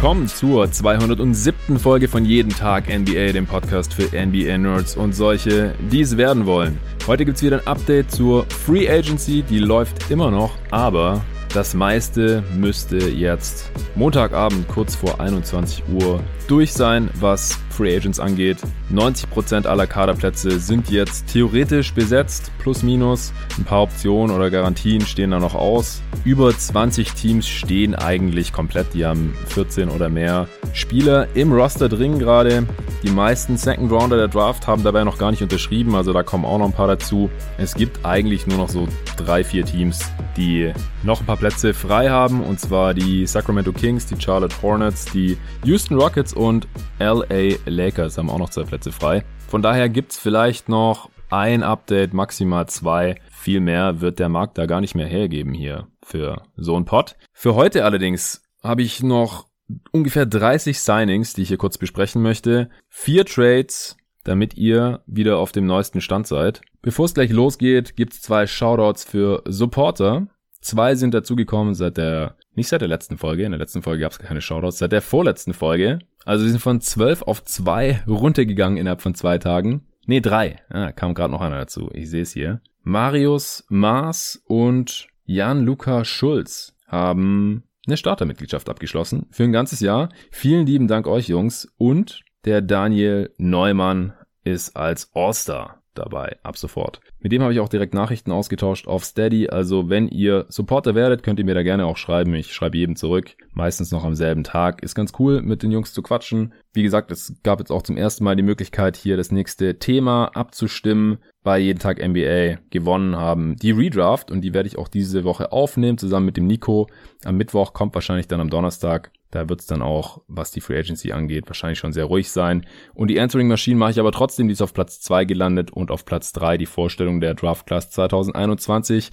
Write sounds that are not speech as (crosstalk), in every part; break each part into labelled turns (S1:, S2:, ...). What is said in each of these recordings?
S1: willkommen zur 207. Folge von Jeden Tag NBA, dem Podcast für NBA-Nerds und solche, die es werden wollen. Heute gibt es wieder ein Update zur Free Agency, die läuft immer noch, aber das meiste müsste jetzt Montagabend kurz vor 21 Uhr durch sein, was Free Agents angeht. 90% aller Kaderplätze sind jetzt theoretisch besetzt, plus minus. Ein paar Optionen oder Garantien stehen da noch aus. Über 20 Teams stehen eigentlich komplett, die haben 14 oder mehr Spieler im Roster drin gerade. Die meisten Second Rounder der Draft haben dabei noch gar nicht unterschrieben, also da kommen auch noch ein paar dazu. Es gibt eigentlich nur noch so drei, vier Teams, die noch ein paar Plätze frei haben, und zwar die Sacramento Kings, die Charlotte Hornets, die Houston Rockets und LA Lakers haben auch noch zwei Plätze frei. Von daher gibt's vielleicht noch ein Update, maximal zwei. Viel mehr wird der Markt da gar nicht mehr hergeben hier für so ein Pot. Für heute allerdings habe ich noch ungefähr 30 Signings, die ich hier kurz besprechen möchte. Vier Trades, damit ihr wieder auf dem neuesten Stand seid. Bevor es gleich losgeht, gibt's zwei Shoutouts für Supporter. Zwei sind dazugekommen seit der, nicht seit der letzten Folge, in der letzten Folge gab es keine Shoutouts, seit der vorletzten Folge. Also sie sind von 12 auf 2 runtergegangen innerhalb von zwei Tagen. Nee, drei. Ah, kam gerade noch einer dazu. Ich sehe es hier. Marius Maas und Jan-Luca Schulz haben eine Startermitgliedschaft abgeschlossen für ein ganzes Jahr. Vielen lieben Dank euch Jungs und der Daniel Neumann ist als All-Star dabei, ab sofort. Mit dem habe ich auch direkt Nachrichten ausgetauscht auf Steady, also wenn ihr Supporter werdet, könnt ihr mir da gerne auch schreiben. Ich schreibe jedem zurück, meistens noch am selben Tag. Ist ganz cool, mit den Jungs zu quatschen. Wie gesagt, es gab jetzt auch zum ersten Mal die Möglichkeit, hier das nächste Thema abzustimmen bei Jeden Tag NBA gewonnen haben. Die Redraft und die werde ich auch diese Woche aufnehmen, zusammen mit dem Nico. Am Mittwoch kommt wahrscheinlich dann am Donnerstag da wird es dann auch, was die Free Agency angeht, wahrscheinlich schon sehr ruhig sein. Und die Answering Machine mache ich aber trotzdem, die ist auf Platz 2 gelandet und auf Platz 3 die Vorstellung der Draft Class 2021.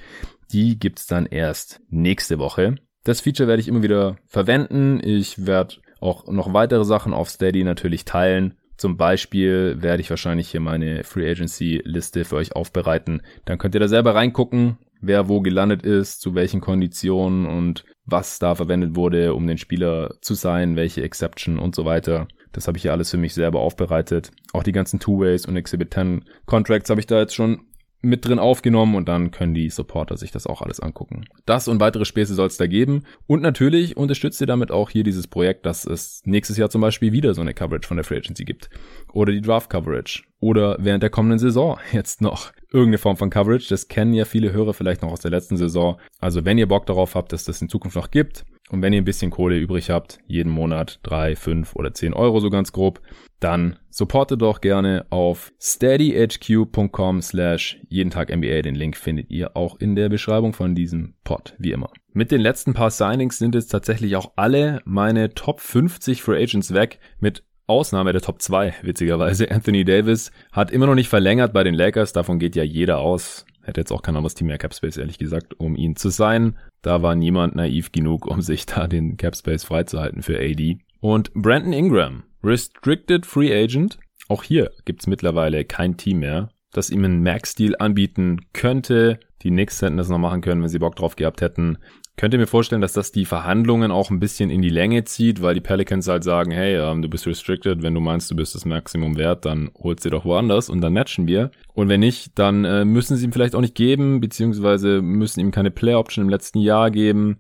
S1: Die gibt's dann erst nächste Woche. Das Feature werde ich immer wieder verwenden. Ich werde auch noch weitere Sachen auf Steady natürlich teilen. Zum Beispiel werde ich wahrscheinlich hier meine Free Agency Liste für euch aufbereiten. Dann könnt ihr da selber reingucken, wer wo gelandet ist, zu welchen Konditionen und was da verwendet wurde, um den Spieler zu sein, welche Exception und so weiter. Das habe ich ja alles für mich selber aufbereitet. Auch die ganzen Two-Ways und Exhibit 10 Contracts habe ich da jetzt schon mit drin aufgenommen und dann können die Supporter sich das auch alles angucken. Das und weitere Späße soll es da geben. Und natürlich unterstützt ihr damit auch hier dieses Projekt, dass es nächstes Jahr zum Beispiel wieder so eine Coverage von der Free Agency gibt. Oder die Draft Coverage. Oder während der kommenden Saison (laughs) jetzt noch irgendeine Form von Coverage. Das kennen ja viele Hörer vielleicht noch aus der letzten Saison. Also wenn ihr Bock darauf habt, dass das in Zukunft noch gibt und wenn ihr ein bisschen Kohle übrig habt, jeden Monat drei, fünf oder zehn Euro so ganz grob, dann supportet doch gerne auf steadyhq.com slash jeden Tag NBA. Den Link findet ihr auch in der Beschreibung von diesem Pod, wie immer. Mit den letzten paar Signings sind jetzt tatsächlich auch alle meine Top 50 Free Agents weg, mit Ausnahme der Top 2, witzigerweise. (laughs) Anthony Davis hat immer noch nicht verlängert bei den Lakers, davon geht ja jeder aus. Hätte jetzt auch kein anderes Team mehr Capspace, ehrlich gesagt, um ihn zu sein. Da war niemand naiv genug, um sich da den Capspace freizuhalten für AD. Und Brandon Ingram, Restricted Free Agent. Auch hier gibt's mittlerweile kein Team mehr, das ihm einen Max-Deal anbieten könnte. Die Knicks hätten das noch machen können, wenn sie Bock drauf gehabt hätten. Könnt ihr mir vorstellen, dass das die Verhandlungen auch ein bisschen in die Länge zieht, weil die Pelicans halt sagen, hey, ähm, du bist restricted, wenn du meinst, du bist das Maximum wert, dann holst du doch woanders und dann matchen wir. Und wenn nicht, dann äh, müssen sie ihm vielleicht auch nicht geben, beziehungsweise müssen ihm keine Play Option im letzten Jahr geben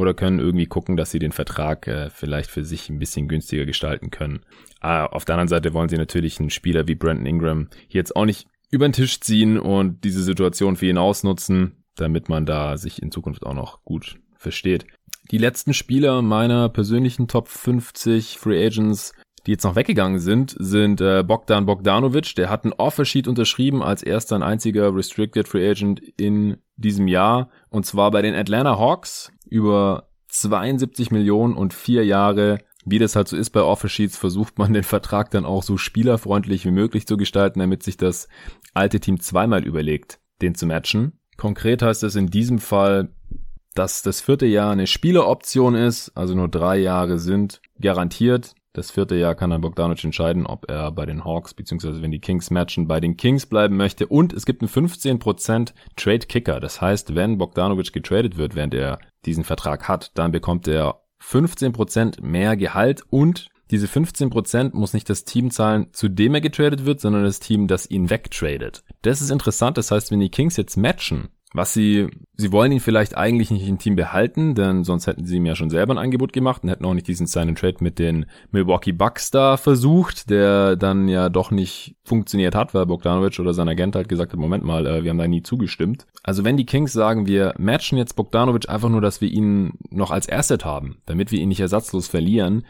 S1: oder können irgendwie gucken, dass sie den Vertrag äh, vielleicht für sich ein bisschen günstiger gestalten können. Ah, auf der anderen Seite wollen sie natürlich einen Spieler wie Brandon Ingram jetzt auch nicht über den Tisch ziehen und diese Situation für ihn ausnutzen damit man da sich in Zukunft auch noch gut versteht. Die letzten Spieler meiner persönlichen Top 50 Free Agents, die jetzt noch weggegangen sind, sind äh, Bogdan Bogdanovic. Der hat ein Offersheet unterschrieben als erster und einziger Restricted Free Agent in diesem Jahr. Und zwar bei den Atlanta Hawks über 72 Millionen und vier Jahre. Wie das halt so ist bei Offersheets, versucht man den Vertrag dann auch so spielerfreundlich wie möglich zu gestalten, damit sich das alte Team zweimal überlegt, den zu matchen. Konkret heißt es in diesem Fall, dass das vierte Jahr eine Spieleroption ist, also nur drei Jahre sind garantiert. Das vierte Jahr kann dann Bogdanovic entscheiden, ob er bei den Hawks, beziehungsweise wenn die Kings matchen, bei den Kings bleiben möchte. Und es gibt einen 15% Trade Kicker. Das heißt, wenn Bogdanovic getradet wird, während er diesen Vertrag hat, dann bekommt er 15% mehr Gehalt und diese 15% muss nicht das Team zahlen, zu dem er getradet wird, sondern das Team, das ihn wegtradet. Das ist interessant, das heißt, wenn die Kings jetzt matchen, was sie, sie wollen ihn vielleicht eigentlich nicht im Team behalten, denn sonst hätten sie ihm ja schon selber ein Angebot gemacht und hätten auch nicht diesen and Trade mit den Milwaukee Bucks da versucht, der dann ja doch nicht funktioniert hat, weil Bogdanovic oder sein Agent halt gesagt hat, Moment mal, äh, wir haben da nie zugestimmt. Also wenn die Kings sagen, wir matchen jetzt Bogdanovic einfach nur, dass wir ihn noch als Asset haben, damit wir ihn nicht ersatzlos verlieren,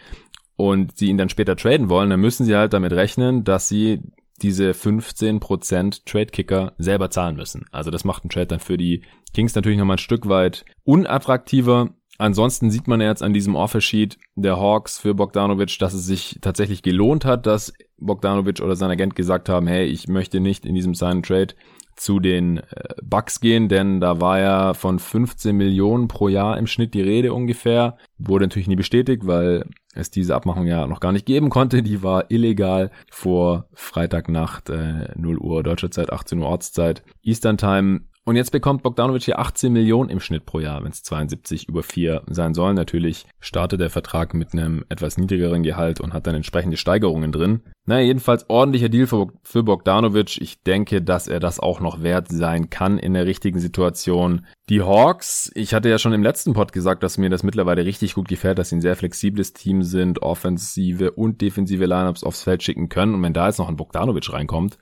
S1: und sie ihn dann später traden wollen, dann müssen sie halt damit rechnen, dass sie diese 15% Trade-Kicker selber zahlen müssen. Also das macht ein Trade dann für die Kings natürlich nochmal ein Stück weit unattraktiver. Ansonsten sieht man jetzt an diesem Offersheet der Hawks für Bogdanovic, dass es sich tatsächlich gelohnt hat, dass Bogdanovic oder sein Agent gesagt haben, hey, ich möchte nicht in diesem Sign Trade zu den äh, Bucks gehen, denn da war ja von 15 Millionen pro Jahr im Schnitt die Rede ungefähr. Wurde natürlich nie bestätigt, weil es diese Abmachung ja noch gar nicht geben konnte. Die war illegal vor Freitagnacht äh, 0 Uhr deutscher Zeit, 18 Uhr Ortszeit, Eastern Time. Und jetzt bekommt Bogdanovic hier 18 Millionen im Schnitt pro Jahr, wenn es 72 über 4 sein soll. Natürlich startet der Vertrag mit einem etwas niedrigeren Gehalt und hat dann entsprechende Steigerungen drin. Naja, jedenfalls ordentlicher Deal für, für Bogdanovic. Ich denke, dass er das auch noch wert sein kann in der richtigen Situation. Die Hawks, ich hatte ja schon im letzten Pod gesagt, dass mir das mittlerweile richtig gut gefällt, dass sie ein sehr flexibles Team sind, offensive und defensive Lineups aufs Feld schicken können. Und wenn da jetzt noch ein Bogdanovic reinkommt,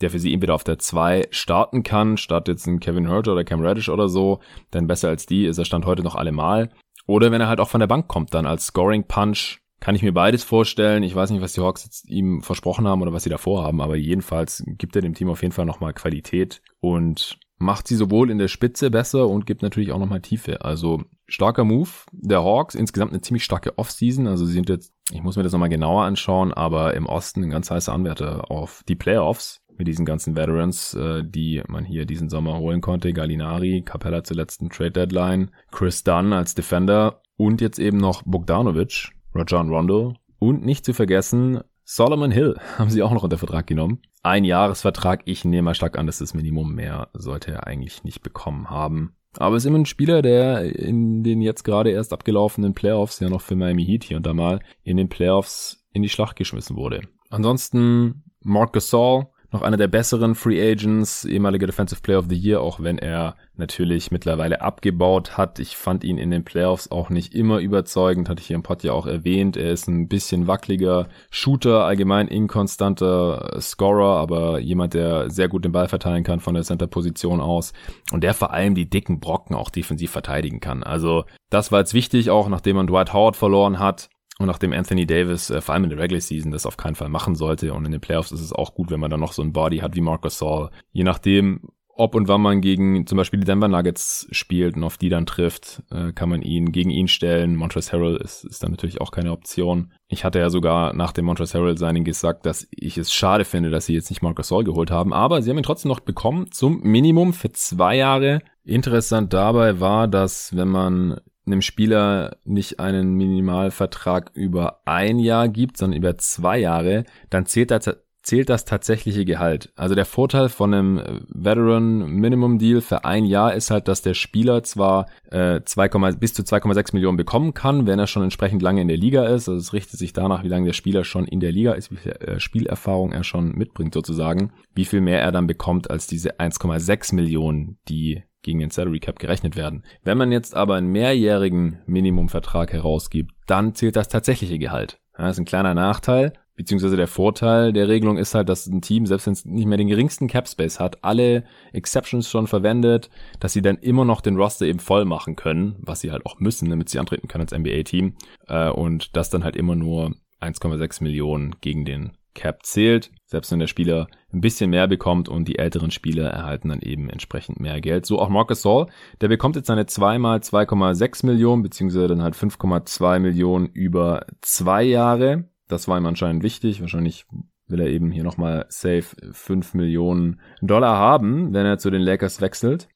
S1: der für sie entweder auf der 2 starten kann, statt jetzt ein Kevin Hurt oder Cam Reddish oder so, denn besser als die ist er Stand heute noch allemal. Oder wenn er halt auch von der Bank kommt, dann als Scoring Punch, kann ich mir beides vorstellen. Ich weiß nicht, was die Hawks jetzt ihm versprochen haben oder was sie davor haben, aber jedenfalls gibt er dem Team auf jeden Fall nochmal Qualität und macht sie sowohl in der Spitze besser und gibt natürlich auch nochmal Tiefe. Also starker Move der Hawks, insgesamt eine ziemlich starke Offseason. Also sie sind jetzt, ich muss mir das nochmal genauer anschauen, aber im Osten ein ganz heißer Anwärter auf die Playoffs mit diesen ganzen Veterans, äh, die man hier diesen Sommer holen konnte. Gallinari, Capella zur letzten Trade Deadline, Chris Dunn als Defender und jetzt eben noch Bogdanovic, Rajon Rondo und nicht zu vergessen Solomon Hill (laughs) haben sie auch noch unter Vertrag genommen. Ein Jahresvertrag, ich nehme mal stark an, dass das Minimum mehr sollte er eigentlich nicht bekommen haben. Aber es ist immer ein Spieler, der in den jetzt gerade erst abgelaufenen Playoffs, ja noch für Miami Heat hier und da mal, in den Playoffs in die Schlacht geschmissen wurde. Ansonsten Mark Gasol, noch einer der besseren Free Agents, ehemaliger Defensive Player of the Year, auch wenn er natürlich mittlerweile abgebaut hat. Ich fand ihn in den Playoffs auch nicht immer überzeugend, hatte ich hier im Pod ja auch erwähnt. Er ist ein bisschen wackeliger Shooter, allgemein inkonstanter Scorer, aber jemand, der sehr gut den Ball verteilen kann von der Center-Position aus und der vor allem die dicken Brocken auch defensiv verteidigen kann. Also das war jetzt wichtig, auch nachdem man Dwight Howard verloren hat. Und nachdem Anthony Davis äh, vor allem in der Regular Season das auf keinen Fall machen sollte und in den Playoffs ist es auch gut, wenn man dann noch so ein Body hat wie Marcus Saul. Je nachdem, ob und wann man gegen zum Beispiel die Denver Nuggets spielt und auf die dann trifft, äh, kann man ihn gegen ihn stellen. Montrezl Harrell ist, ist dann natürlich auch keine Option. Ich hatte ja sogar nach dem Montrezl Harrell Signing gesagt, dass ich es schade finde, dass sie jetzt nicht Marcus Saul geholt haben, aber sie haben ihn trotzdem noch bekommen zum Minimum für zwei Jahre. Interessant dabei war, dass wenn man einem Spieler nicht einen Minimalvertrag über ein Jahr gibt, sondern über zwei Jahre, dann zählt das, zählt das tatsächliche Gehalt. Also der Vorteil von einem Veteran Minimum Deal für ein Jahr ist halt, dass der Spieler zwar äh, 2, bis zu 2,6 Millionen bekommen kann, wenn er schon entsprechend lange in der Liga ist. Also es richtet sich danach, wie lange der Spieler schon in der Liga ist, wie viel äh, Spielerfahrung er schon mitbringt sozusagen, wie viel mehr er dann bekommt als diese 1,6 Millionen, die gegen den Salary Cap gerechnet werden. Wenn man jetzt aber einen mehrjährigen Minimumvertrag herausgibt, dann zählt das tatsächliche Gehalt. Das ist ein kleiner Nachteil, beziehungsweise der Vorteil der Regelung ist halt, dass ein Team, selbst wenn es nicht mehr den geringsten Cap Space hat, alle Exceptions schon verwendet, dass sie dann immer noch den Roster eben voll machen können, was sie halt auch müssen, damit sie antreten können als NBA-Team. Äh, und das dann halt immer nur 1,6 Millionen gegen den Cap zählt, selbst wenn der Spieler ein bisschen mehr bekommt und die älteren Spieler erhalten dann eben entsprechend mehr Geld. So auch Marcus Saul, der bekommt jetzt seine 2 mal 2,6 Millionen, beziehungsweise dann halt 5,2 Millionen über zwei Jahre. Das war ihm anscheinend wichtig. Wahrscheinlich will er eben hier nochmal safe 5 Millionen Dollar haben, wenn er zu den Lakers wechselt.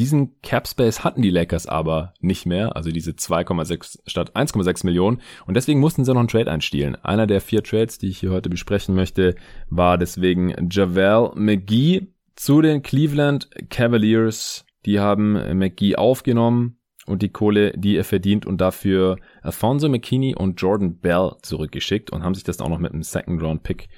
S1: Diesen Cap Space hatten die Lakers aber nicht mehr, also diese 2,6 statt 1,6 Millionen und deswegen mussten sie noch einen Trade einstielen. Einer der vier Trades, die ich hier heute besprechen möchte, war deswegen Javel McGee zu den Cleveland Cavaliers. Die haben McGee aufgenommen, und die Kohle, die er verdient und dafür Alfonso McKinney und Jordan Bell zurückgeschickt und haben sich das auch noch mit einem Second Round Pick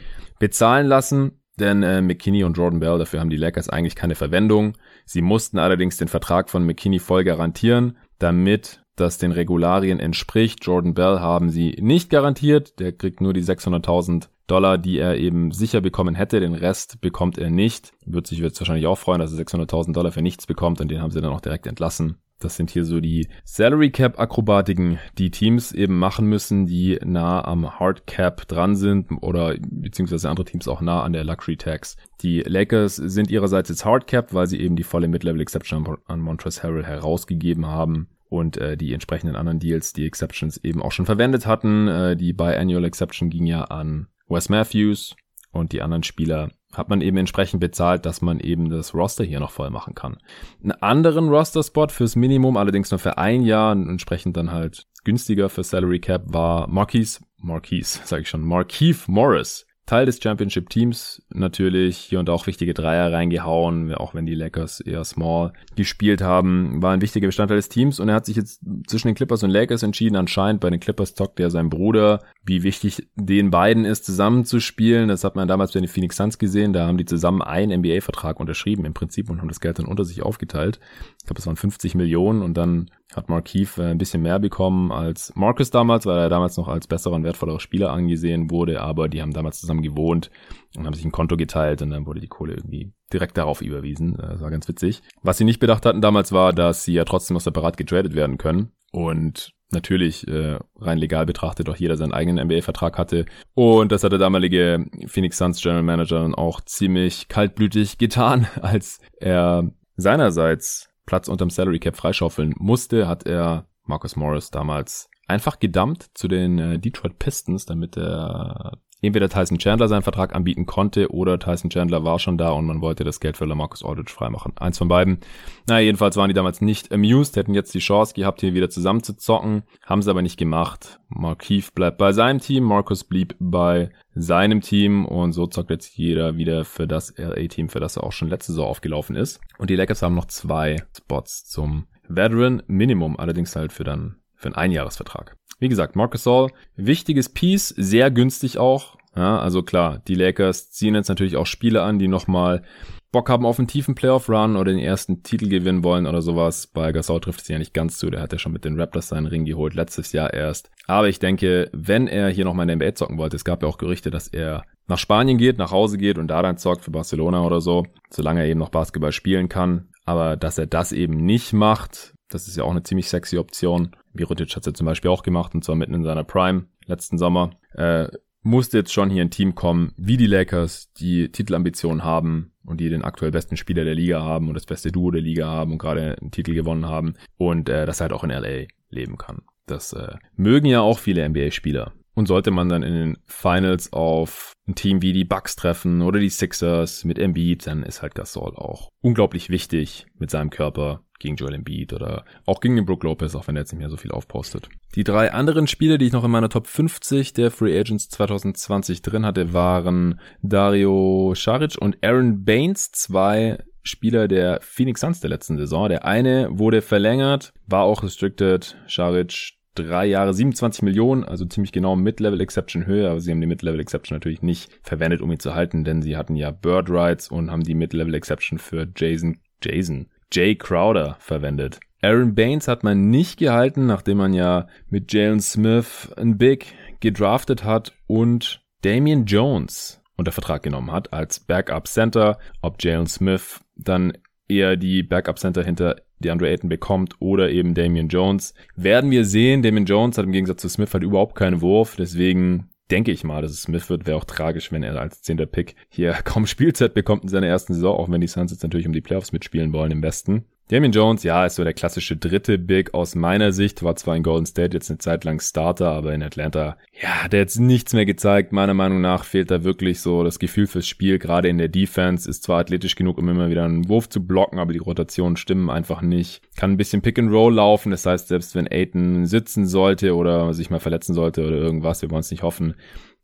S1: bezahlen lassen. Denn äh, McKinney und Jordan Bell, dafür haben die Lakers eigentlich keine Verwendung. Sie mussten allerdings den Vertrag von McKinney voll garantieren, damit das den Regularien entspricht. Jordan Bell haben sie nicht garantiert. Der kriegt nur die 600.000 Dollar, die er eben sicher bekommen hätte. Den Rest bekommt er nicht. Wird sich jetzt wahrscheinlich auch freuen, dass er 600.000 Dollar für nichts bekommt und den haben sie dann auch direkt entlassen. Das sind hier so die Salary Cap Akrobatiken, die Teams eben machen müssen, die nah am Hard Cap dran sind oder beziehungsweise andere Teams auch nah an der Luxury Tax. Die Lakers sind ihrerseits jetzt Hard Cap, weil sie eben die volle Mid-Level Exception an Montrezl Harrell herausgegeben haben und äh, die entsprechenden anderen Deals, die Exceptions eben auch schon verwendet hatten. Äh, die Biannual Exception ging ja an Wes Matthews und die anderen Spieler hat man eben entsprechend bezahlt, dass man eben das Roster hier noch voll machen kann. Einen anderen Roster-Spot fürs Minimum, allerdings nur für ein Jahr, entsprechend dann halt günstiger für Salary Cap, war Marquise, Marquise, (laughs) sage ich schon, Markeith Morris. Teil des Championship-Teams natürlich hier und auch wichtige Dreier reingehauen, auch wenn die Lakers eher small gespielt haben, war ein wichtiger Bestandteil des Teams und er hat sich jetzt zwischen den Clippers und Lakers entschieden. Anscheinend bei den Clippers zockt er sein Bruder, wie wichtig den beiden ist, zusammenzuspielen. Das hat man damals bei den Phoenix Suns gesehen, da haben die zusammen einen NBA-Vertrag unterschrieben im Prinzip und haben das Geld dann unter sich aufgeteilt. Ich glaube, es waren 50 Millionen und dann hat Markeith äh, ein bisschen mehr bekommen als Marcus damals, weil er damals noch als besserer und wertvollerer Spieler angesehen wurde, aber die haben damals zusammen gewohnt und haben sich ein Konto geteilt und dann wurde die Kohle irgendwie direkt darauf überwiesen. Das war ganz witzig. Was sie nicht bedacht hatten damals war, dass sie ja trotzdem noch separat getradet werden können und natürlich äh, rein legal betrachtet auch jeder seinen eigenen NBA-Vertrag hatte. Und das hat der damalige Phoenix Suns General Manager dann auch ziemlich kaltblütig getan, (laughs) als er seinerseits Platz unterm Salary Cap freischaufeln musste, hat er Marcus Morris damals einfach gedumpt zu den äh, Detroit Pistons, damit er entweder Tyson Chandler seinen Vertrag anbieten konnte oder Tyson Chandler war schon da und man wollte das Geld für LaMarcus Aldridge freimachen. Eins von beiden. Naja, jedenfalls waren die damals nicht amused, hätten jetzt die Chance gehabt, hier wieder zusammen zu zocken, haben sie aber nicht gemacht. Markeith bleibt bei seinem Team, Marcus blieb bei seinem Team und so zockt jetzt jeder wieder für das LA-Team, für das er auch schon letzte Saison aufgelaufen ist. Und die Lakers haben noch zwei Spots zum Veteran Minimum, allerdings halt für dann für einen Einjahresvertrag. Wie gesagt, Marcus Saul, wichtiges Piece, sehr günstig auch. Ja, also klar, die Lakers ziehen jetzt natürlich auch Spiele an, die nochmal Bock haben auf einen tiefen Playoff-Run oder den ersten Titel gewinnen wollen oder sowas. Bei Gasol trifft es ja nicht ganz zu. Der hat ja schon mit den Raptors seinen Ring geholt, letztes Jahr erst. Aber ich denke, wenn er hier nochmal in der NBA zocken wollte, es gab ja auch Gerüchte, dass er nach Spanien geht, nach Hause geht und da dann zockt für Barcelona oder so, solange er eben noch Basketball spielen kann. Aber dass er das eben nicht macht, das ist ja auch eine ziemlich sexy Option. Mirotic hat es ja zum Beispiel auch gemacht und zwar mitten in seiner Prime letzten Sommer. Äh, musste jetzt schon hier ein Team kommen, wie die Lakers, die Titelambitionen haben und die den aktuell besten Spieler der Liga haben und das beste Duo der Liga haben und gerade einen Titel gewonnen haben und äh, das halt auch in LA leben kann. Das äh, mögen ja auch viele NBA-Spieler. Und sollte man dann in den Finals auf ein Team wie die Bucks treffen oder die Sixers mit Embiid, dann ist halt Gasol auch unglaublich wichtig mit seinem Körper gegen Joel Embiid oder auch gegen den Brook Lopez, auch wenn er jetzt nicht mehr so viel aufpostet. Die drei anderen Spieler, die ich noch in meiner Top 50 der Free Agents 2020 drin hatte, waren Dario Saric und Aaron Baines, zwei Spieler der Phoenix Suns der letzten Saison. Der eine wurde verlängert, war auch restricted. Saric drei Jahre 27 Millionen, also ziemlich genau Mid-Level Exception Höhe, aber sie haben die Mid-Level Exception natürlich nicht verwendet, um ihn zu halten, denn sie hatten ja Bird Rights und haben die Mid-Level Exception für Jason, Jason, Jay Crowder verwendet. Aaron Baines hat man nicht gehalten, nachdem man ja mit Jalen Smith ein Big gedraftet hat und Damian Jones unter Vertrag genommen hat als Backup Center. Ob Jalen Smith dann eher die Backup Center hinter DeAndre Ayton bekommt oder eben Damian Jones. Werden wir sehen. Damian Jones hat im Gegensatz zu Smith halt überhaupt keinen Wurf. Deswegen denke ich mal, dass es Smith wird. Wäre auch tragisch, wenn er als zehnter Pick hier (laughs) kaum Spielzeit bekommt in seiner ersten Saison, auch wenn die Suns jetzt natürlich um die Playoffs mitspielen wollen im Westen. Damien Jones, ja, ist so der klassische dritte Big aus meiner Sicht, war zwar in Golden State jetzt eine Zeit lang Starter, aber in Atlanta, ja, der hat jetzt nichts mehr gezeigt. Meiner Meinung nach fehlt da wirklich so das Gefühl fürs Spiel, gerade in der Defense, ist zwar athletisch genug, um immer wieder einen Wurf zu blocken, aber die Rotationen stimmen einfach nicht. Kann ein bisschen Pick and Roll laufen, das heißt, selbst wenn Aiton sitzen sollte oder sich mal verletzen sollte oder irgendwas, wir wollen es nicht hoffen,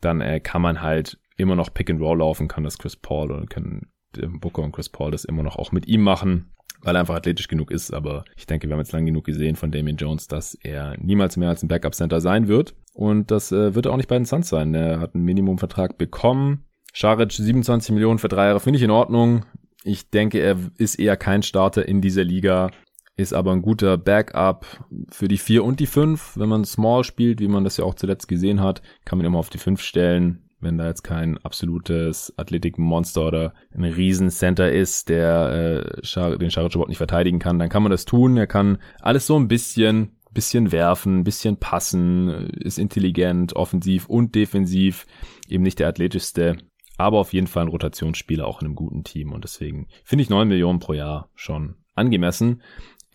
S1: dann äh, kann man halt immer noch Pick and Roll laufen, kann das Chris Paul oder können Booker und Chris Paul das immer noch auch mit ihm machen. Weil er einfach athletisch genug ist. Aber ich denke, wir haben jetzt lang genug gesehen von Damian Jones, dass er niemals mehr als ein Backup-Center sein wird. Und das äh, wird er auch nicht bei den Suns sein. Er hat einen Minimumvertrag bekommen. Scharic 27 Millionen für drei Jahre finde ich in Ordnung. Ich denke, er ist eher kein Starter in dieser Liga, ist aber ein guter Backup für die 4 und die 5. Wenn man Small spielt, wie man das ja auch zuletzt gesehen hat, kann man immer auf die 5 stellen wenn da jetzt kein absolutes Athletikmonster oder ein Riesencenter ist, der äh, den Scharic überhaupt nicht verteidigen kann, dann kann man das tun. Er kann alles so ein bisschen, bisschen werfen, bisschen passen, ist intelligent, offensiv und defensiv, eben nicht der athletischste, aber auf jeden Fall ein Rotationsspieler auch in einem guten Team und deswegen finde ich neun Millionen pro Jahr schon angemessen.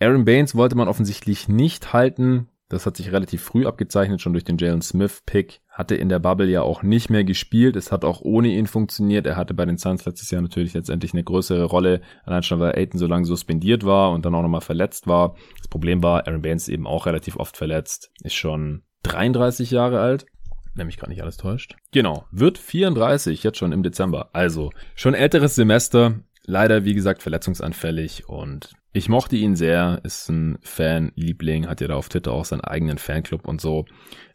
S1: Aaron Baines wollte man offensichtlich nicht halten. Das hat sich relativ früh abgezeichnet, schon durch den Jalen Smith-Pick. Hatte in der Bubble ja auch nicht mehr gespielt. Es hat auch ohne ihn funktioniert. Er hatte bei den Suns letztes Jahr natürlich letztendlich eine größere Rolle, allein schon weil Aiton so lange suspendiert war und dann auch nochmal verletzt war. Das Problem war, Aaron Baines eben auch relativ oft verletzt. Ist schon 33 Jahre alt mich gerade nicht alles täuscht. Genau, wird 34 jetzt schon im Dezember. Also schon älteres Semester, leider wie gesagt verletzungsanfällig und ich mochte ihn sehr, ist ein Fanliebling, hat ja da auf Twitter auch seinen eigenen Fanclub und so.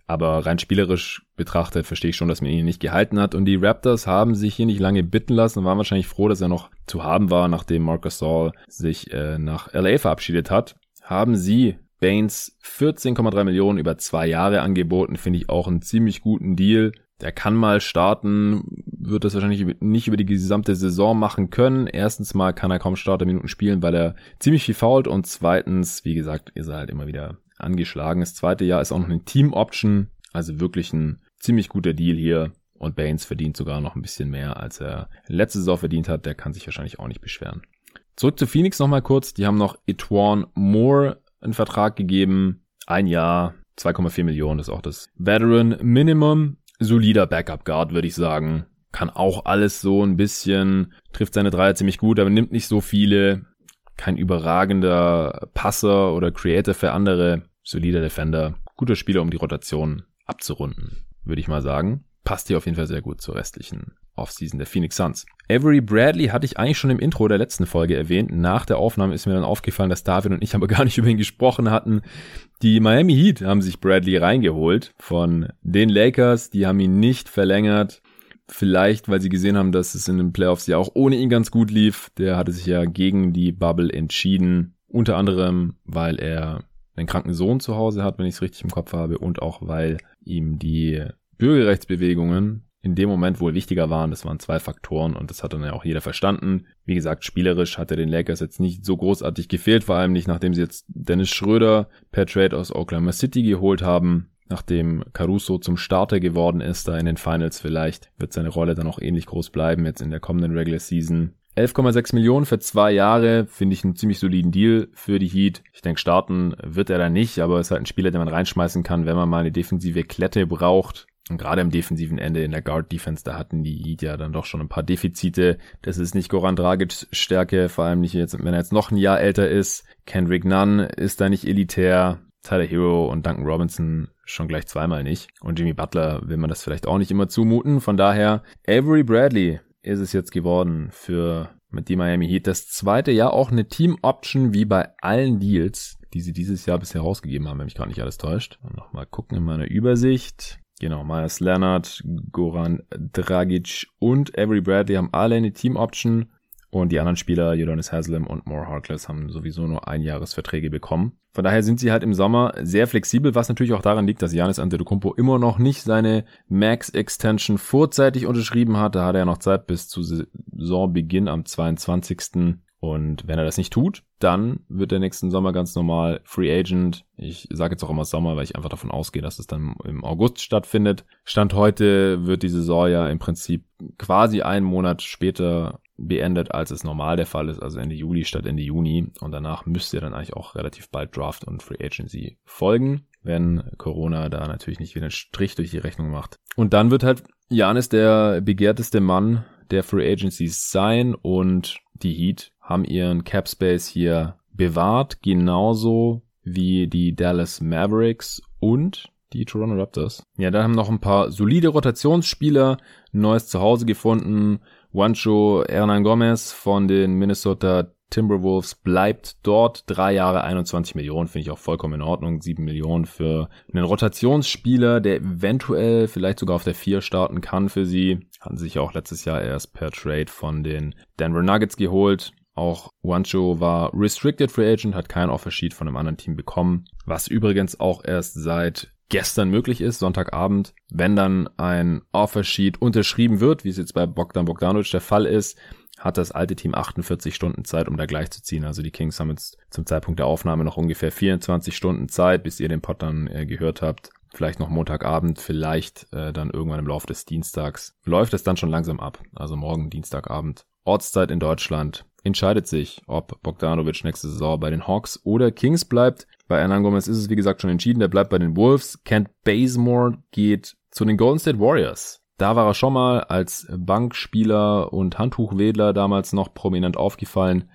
S1: Aber rein spielerisch betrachtet verstehe ich schon, dass man ihn nicht gehalten hat. Und die Raptors haben sich hier nicht lange bitten lassen und waren wahrscheinlich froh, dass er noch zu haben war, nachdem Marcus Saul sich äh, nach LA verabschiedet hat. Haben sie Baines 14,3 Millionen über zwei Jahre angeboten, finde ich auch einen ziemlich guten Deal der kann mal starten, wird das wahrscheinlich nicht über die gesamte Saison machen können. Erstens mal kann er kaum Starterminuten spielen, weil er ziemlich viel fault und zweitens, wie gesagt, ist er halt immer wieder angeschlagen. Das zweite Jahr ist auch noch eine Team-Option, also wirklich ein ziemlich guter Deal hier. Und Baines verdient sogar noch ein bisschen mehr, als er letzte Saison verdient hat. Der kann sich wahrscheinlich auch nicht beschweren. Zurück zu Phoenix nochmal kurz. Die haben noch Etwan Moore einen Vertrag gegeben. Ein Jahr, 2,4 Millionen ist auch das Veteran Minimum solider Backup Guard, würde ich sagen. Kann auch alles so ein bisschen, trifft seine Dreier ziemlich gut, aber nimmt nicht so viele. Kein überragender Passer oder Creator für andere. Solider Defender. Guter Spieler, um die Rotation abzurunden, würde ich mal sagen. Passt hier auf jeden Fall sehr gut zur restlichen Offseason der Phoenix Suns. Avery Bradley hatte ich eigentlich schon im Intro der letzten Folge erwähnt. Nach der Aufnahme ist mir dann aufgefallen, dass David und ich aber (laughs) gar nicht über ihn gesprochen hatten. Die Miami Heat haben sich Bradley reingeholt von den Lakers. Die haben ihn nicht verlängert. Vielleicht, weil sie gesehen haben, dass es in den Playoffs ja auch ohne ihn ganz gut lief. Der hatte sich ja gegen die Bubble entschieden. Unter anderem, weil er einen kranken Sohn zu Hause hat, wenn ich es richtig im Kopf habe, und auch weil ihm die Bürgerrechtsbewegungen in dem Moment wohl wichtiger waren. Das waren zwei Faktoren und das hat dann ja auch jeder verstanden. Wie gesagt, spielerisch hat er den Lakers jetzt nicht so großartig gefehlt, vor allem nicht nachdem sie jetzt Dennis Schröder per Trade aus Oklahoma City geholt haben. Nachdem Caruso zum Starter geworden ist, da in den Finals vielleicht, wird seine Rolle dann auch ähnlich groß bleiben jetzt in der kommenden Regular Season. 11,6 Millionen für zwei Jahre finde ich einen ziemlich soliden Deal für die Heat. Ich denke, starten wird er da nicht, aber ist halt ein Spieler, den man reinschmeißen kann, wenn man mal eine defensive Klette braucht. Und gerade im defensiven Ende in der Guard-Defense, da hatten die Heat ja dann doch schon ein paar Defizite. Das ist nicht Goran Dragic Stärke, vor allem nicht jetzt, wenn er jetzt noch ein Jahr älter ist. Kendrick Nunn ist da nicht elitär. Tyler Hero und Duncan Robinson schon gleich zweimal nicht. Und Jimmy Butler will man das vielleicht auch nicht immer zumuten. Von daher, Avery Bradley ist es jetzt geworden für mit die Miami Heat. Das zweite Jahr auch eine Team-Option wie bei allen Deals, die sie dieses Jahr bisher rausgegeben haben, wenn mich gar nicht alles täuscht. Nochmal gucken in meiner Übersicht. Genau, Myers Leonard, Goran Dragic und Avery Bradley haben alle eine Team-Option. Und die anderen Spieler, Udonis Haslam und More Harkless, haben sowieso nur Einjahresverträge bekommen. Von daher sind sie halt im Sommer sehr flexibel, was natürlich auch daran liegt, dass Janis Antetokounmpo immer noch nicht seine Max Extension vorzeitig unterschrieben hat. Da hat er ja noch Zeit bis zu Saisonbeginn am 22. Und wenn er das nicht tut, dann wird er nächsten Sommer ganz normal Free Agent. Ich sage jetzt auch immer Sommer, weil ich einfach davon ausgehe, dass es dann im August stattfindet. Stand heute wird die Saison ja im Prinzip quasi einen Monat später beendet, als es normal der Fall ist, also Ende Juli statt Ende Juni. Und danach müsste dann eigentlich auch relativ bald Draft und Free Agency folgen, wenn Corona da natürlich nicht wieder einen Strich durch die Rechnung macht. Und dann wird halt Janis der begehrteste Mann der Free Agencies sein und die Heat haben ihren Cap Space hier bewahrt, genauso wie die Dallas Mavericks und die Toronto Raptors. Ja, da haben noch ein paar solide Rotationsspieler neues Zuhause gefunden. Juancho Hernan Gomez von den Minnesota Timberwolves, bleibt dort drei Jahre 21 Millionen, finde ich auch vollkommen in Ordnung. Sieben Millionen für einen Rotationsspieler, der eventuell vielleicht sogar auf der vier starten kann für sie. Hatten sich auch letztes Jahr erst per Trade von den Denver Nuggets geholt. Auch Wancho war Restricted Free Agent, hat kein Offersheet von einem anderen Team bekommen. Was übrigens auch erst seit gestern möglich ist, Sonntagabend, wenn dann ein Offersheet unterschrieben wird, wie es jetzt bei Bogdan Bogdanovic der Fall ist, hat das alte Team 48 Stunden Zeit, um da gleich zu ziehen. Also die Kings haben jetzt zum Zeitpunkt der Aufnahme noch ungefähr 24 Stunden Zeit, bis ihr den Pod dann äh, gehört habt. Vielleicht noch Montagabend, vielleicht äh, dann irgendwann im Laufe des Dienstags. Läuft es dann schon langsam ab. Also morgen Dienstagabend. Ortszeit in Deutschland. Entscheidet sich, ob Bogdanovic nächste Saison bei den Hawks oder Kings bleibt. Bei Hernan Gomez ist es wie gesagt schon entschieden, der bleibt bei den Wolves. Kent Bazemore geht zu den Golden State Warriors. Da war er schon mal als Bankspieler und Handtuchwedler damals noch prominent aufgefallen.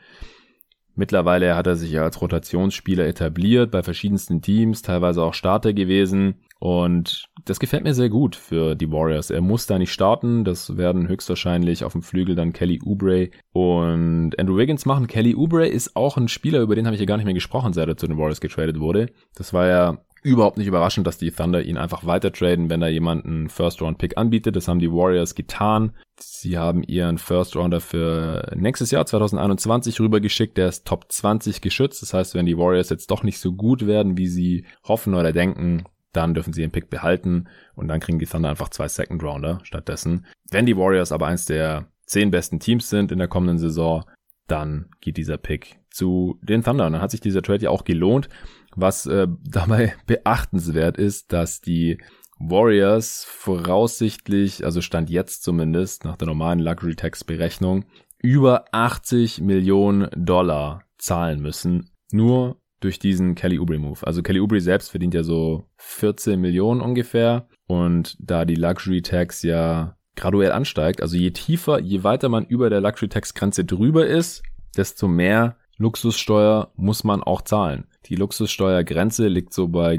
S1: Mittlerweile hat er sich als Rotationsspieler etabliert bei verschiedensten Teams, teilweise auch Starter gewesen. Und das gefällt mir sehr gut für die Warriors. Er muss da nicht starten. Das werden höchstwahrscheinlich auf dem Flügel dann Kelly Oubre und Andrew Wiggins machen. Kelly Oubre ist auch ein Spieler, über den habe ich ja gar nicht mehr gesprochen, seit er zu den Warriors getradet wurde. Das war ja überhaupt nicht überraschend, dass die Thunder ihn einfach weiter traden, wenn da jemand einen First-Round-Pick anbietet. Das haben die Warriors getan. Sie haben ihren First-Rounder für nächstes Jahr 2021 rübergeschickt. Der ist Top 20 geschützt. Das heißt, wenn die Warriors jetzt doch nicht so gut werden, wie sie hoffen oder denken, dann dürfen sie den Pick behalten und dann kriegen die Thunder einfach zwei Second Rounder stattdessen. Wenn die Warriors aber eins der zehn besten Teams sind in der kommenden Saison, dann geht dieser Pick zu den Thunder. Und dann hat sich dieser Trade ja auch gelohnt. Was äh, (laughs) dabei beachtenswert ist, dass die Warriors voraussichtlich, also stand jetzt zumindest nach der normalen Luxury Tax Berechnung, über 80 Millionen Dollar zahlen müssen, nur durch diesen Kelly Oubre Move. Also Kelly Oubre selbst verdient ja so 14 Millionen ungefähr und da die Luxury Tax ja graduell ansteigt, also je tiefer, je weiter man über der Luxury Tax Grenze drüber ist, desto mehr Luxussteuer muss man auch zahlen. Die Luxussteuergrenze liegt so bei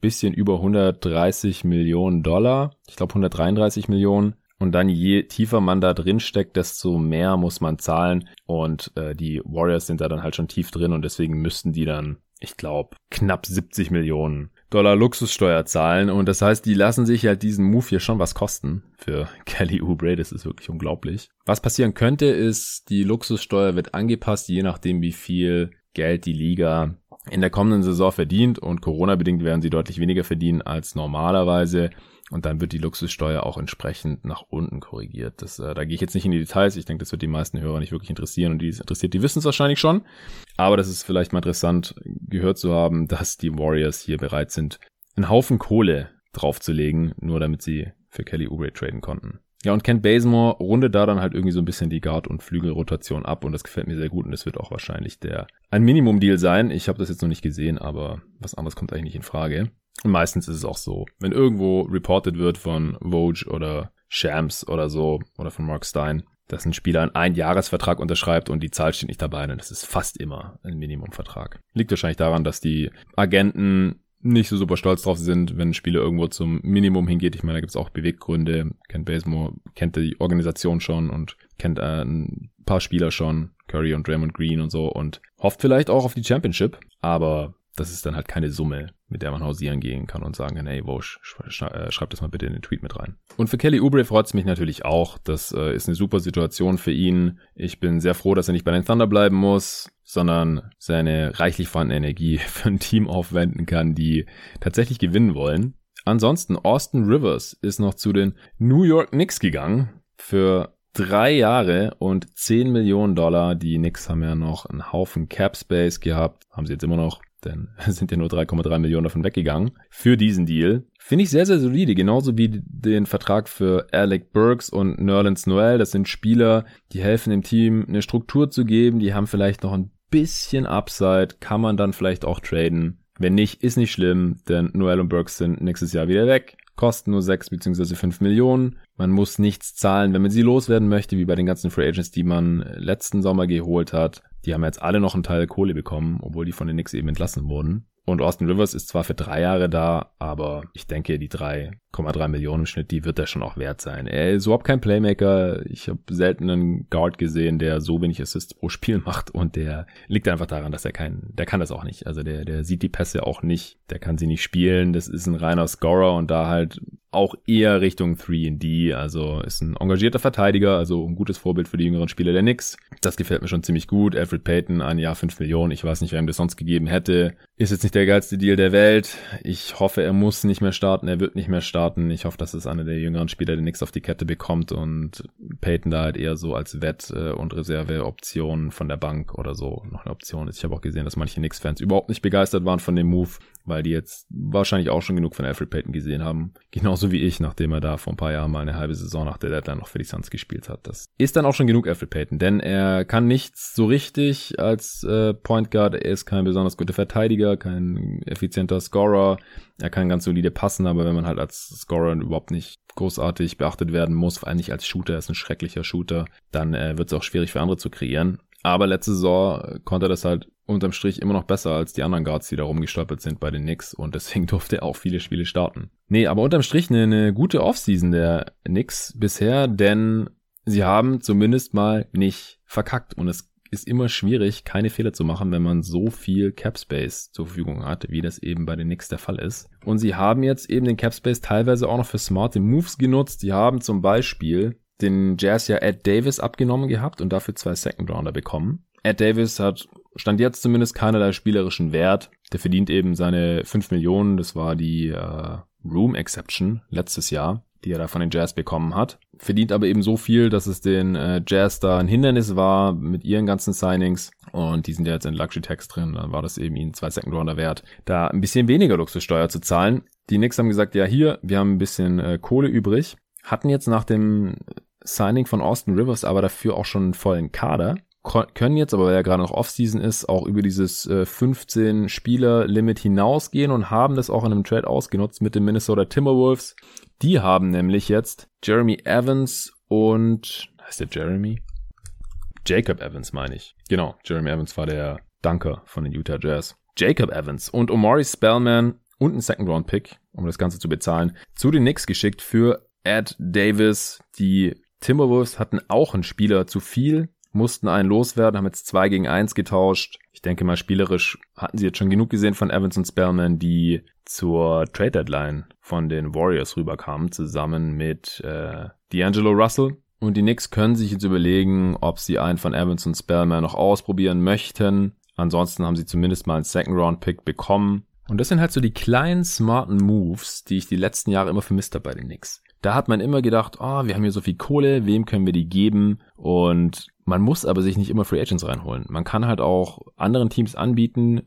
S1: bisschen über 130 Millionen Dollar. Ich glaube 133 Millionen. Und dann je tiefer man da drin steckt, desto mehr muss man zahlen. Und äh, die Warriors sind da dann halt schon tief drin und deswegen müssten die dann, ich glaube, knapp 70 Millionen Dollar Luxussteuer zahlen. Und das heißt, die lassen sich halt diesen Move hier schon was kosten für (laughs) Kelly Oubre. Das ist wirklich unglaublich. Was passieren könnte, ist, die Luxussteuer wird angepasst, je nachdem, wie viel Geld die Liga in der kommenden Saison verdient und Corona-bedingt werden sie deutlich weniger verdienen als normalerweise. Und dann wird die Luxussteuer auch entsprechend nach unten korrigiert. Das, äh, da gehe ich jetzt nicht in die Details. Ich denke, das wird die meisten Hörer nicht wirklich interessieren. Und die es interessiert, die wissen es wahrscheinlich schon. Aber das ist vielleicht mal interessant gehört zu haben, dass die Warriors hier bereit sind, einen Haufen Kohle draufzulegen, nur damit sie für Kelly Oubre traden konnten. Ja, und Kent Bazemore rundet da dann halt irgendwie so ein bisschen die Guard- und Flügelrotation ab und das gefällt mir sehr gut und das wird auch wahrscheinlich der ein Minimum-Deal sein. Ich habe das jetzt noch nicht gesehen, aber was anderes kommt eigentlich nicht in Frage. Und meistens ist es auch so, wenn irgendwo reported wird von Vogue oder Shams oder so oder von Mark Stein, dass ein Spieler einen Einjahresvertrag unterschreibt und die Zahl steht nicht dabei, dann ist es fast immer ein Minimumvertrag. Liegt wahrscheinlich daran, dass die Agenten nicht so super stolz drauf sind, wenn ein Spieler irgendwo zum Minimum hingeht. Ich meine, da gibt es auch Beweggründe. Ken Basemore kennt die Organisation schon und kennt äh, ein paar Spieler schon, Curry und Draymond Green und so und hofft vielleicht auch auf die Championship, aber das ist dann halt keine Summe, mit der man hausieren gehen kann und sagen kann, hey, Wosch, äh, schreib das mal bitte in den Tweet mit rein. Und für Kelly Oubre freut es mich natürlich auch. Das äh, ist eine super Situation für ihn. Ich bin sehr froh, dass er nicht bei den Thunder bleiben muss, sondern seine reichlich vorhandene Energie (laughs) für ein Team aufwenden kann, die tatsächlich gewinnen wollen. Ansonsten, Austin Rivers ist noch zu den New York Knicks gegangen für drei Jahre und 10 Millionen Dollar. Die Knicks haben ja noch einen Haufen Cap Space gehabt, haben sie jetzt immer noch denn (laughs) sind ja nur 3,3 Millionen davon weggegangen für diesen Deal. Finde ich sehr, sehr solide, genauso wie den Vertrag für Alec Burks und Nerlens Noel. Das sind Spieler, die helfen dem Team eine Struktur zu geben, die haben vielleicht noch ein bisschen Upside, kann man dann vielleicht auch traden. Wenn nicht, ist nicht schlimm, denn Noel und Burks sind nächstes Jahr wieder weg kosten nur 6 bzw. 5 Millionen. Man muss nichts zahlen, wenn man sie loswerden möchte, wie bei den ganzen Free Agents, die man letzten Sommer geholt hat. Die haben jetzt alle noch einen Teil Kohle bekommen, obwohl die von den Knicks eben entlassen wurden. Und Austin Rivers ist zwar für drei Jahre da, aber ich denke, die 3,3 Millionen im Schnitt, die wird er schon auch wert sein. Er ist überhaupt kein Playmaker. Ich habe selten einen Guard gesehen, der so wenig Assists pro Spiel (laughs) macht und der liegt einfach daran, dass er kein, der kann das auch nicht. Also der, der sieht die Pässe auch nicht, der kann sie nicht spielen. Das ist ein reiner Scorer und da halt auch eher Richtung 3D. Also ist ein engagierter Verteidiger, also ein gutes Vorbild für die jüngeren Spieler der Knicks. Das gefällt mir schon ziemlich gut. Alfred Payton, ein Jahr 5 Millionen. Ich weiß nicht, wer ihm das sonst gegeben hätte. Ist jetzt nicht der geilste Deal der Welt. Ich hoffe, er muss nicht mehr starten. Er wird nicht mehr starten. Ich hoffe, dass es einer der jüngeren Spieler der Knicks auf die Kette bekommt und Payton da halt eher so als Wett- äh, und Reserveoption von der Bank oder so noch eine Option ist. Ich habe auch gesehen, dass manche Knicks-Fans überhaupt nicht begeistert waren von dem Move, weil die jetzt wahrscheinlich auch schon genug von Alfred Payton gesehen haben. (laughs) Genauso wie ich, nachdem er da vor ein paar Jahren mal eine halbe Saison nach der Deadline noch für die Suns gespielt hat. Das ist dann auch schon genug Alfred Payton, denn er kann nichts so richtig als äh, Point Guard. Er ist kein besonders guter Verteidiger, kein effizienter Scorer. Er kann ganz solide passen, aber wenn man halt als Scorer überhaupt nicht großartig beachtet werden muss, vor allem nicht als Shooter, er ist ein schrecklicher Shooter, dann äh, wird es auch schwierig für andere zu kreieren. Aber letzte Saison konnte er das halt unterm Strich immer noch besser als die anderen Guards, die da rumgestolpert sind bei den Knicks und deswegen (laughs) durfte er auch viele Spiele starten. Nee, aber unterm Strich eine, eine gute Offseason der Knicks bisher, denn sie haben zumindest mal nicht verkackt und es ist immer schwierig, keine Fehler zu machen, wenn man so viel Cap Space zur Verfügung hat, wie das eben bei den Knicks der Fall ist. Und sie haben jetzt eben den Cap Space teilweise auch noch für smarte Moves genutzt. Sie haben zum Beispiel den Jazz ja Ed Davis abgenommen gehabt und dafür zwei Second Rounder bekommen. Ed Davis hat stand jetzt zumindest keinerlei spielerischen Wert. Der verdient eben seine 5 Millionen, das war die äh, Room Exception letztes Jahr, die er da von den Jazz bekommen hat. Verdient aber eben so viel, dass es den äh, Jazz da ein Hindernis war mit ihren ganzen Signings. Und die sind ja jetzt in Luxury Tax drin. Dann war das eben ihnen zwei Second Rounder wert, da ein bisschen weniger Luxussteuer zu zahlen. Die Knicks haben gesagt, ja hier, wir haben ein bisschen äh, Kohle übrig. Hatten jetzt nach dem Signing von Austin Rivers aber dafür auch schon einen vollen Kader können jetzt, aber weil ja gerade noch Offseason ist, auch über dieses äh, 15 Spieler Limit hinausgehen und haben das auch in einem Trade ausgenutzt mit den Minnesota Timberwolves. Die haben nämlich jetzt Jeremy Evans und heißt der Jeremy? Jacob Evans meine ich. Genau, Jeremy Evans war der Dunker von den Utah Jazz. Jacob Evans und Omari Spellman und ein Second Round Pick, um das Ganze zu bezahlen, zu den Knicks geschickt für Ed Davis. Die Timberwolves hatten auch einen Spieler zu viel, mussten einen loswerden, haben jetzt zwei gegen eins getauscht. Ich denke mal, spielerisch hatten sie jetzt schon genug gesehen von Evans und Spellman, die zur Trade Deadline von den Warriors rüberkamen, zusammen mit äh, D'Angelo Russell. Und die Knicks können sich jetzt überlegen, ob sie einen von Evans und Spellman noch ausprobieren möchten. Ansonsten haben sie zumindest mal einen Second Round Pick bekommen. Und das sind halt so die kleinen, smarten Moves, die ich die letzten Jahre immer vermisst habe bei den Knicks. Da hat man immer gedacht, oh, wir haben hier so viel Kohle, wem können wir die geben? Und man muss aber sich nicht immer Free Agents reinholen. Man kann halt auch anderen Teams anbieten,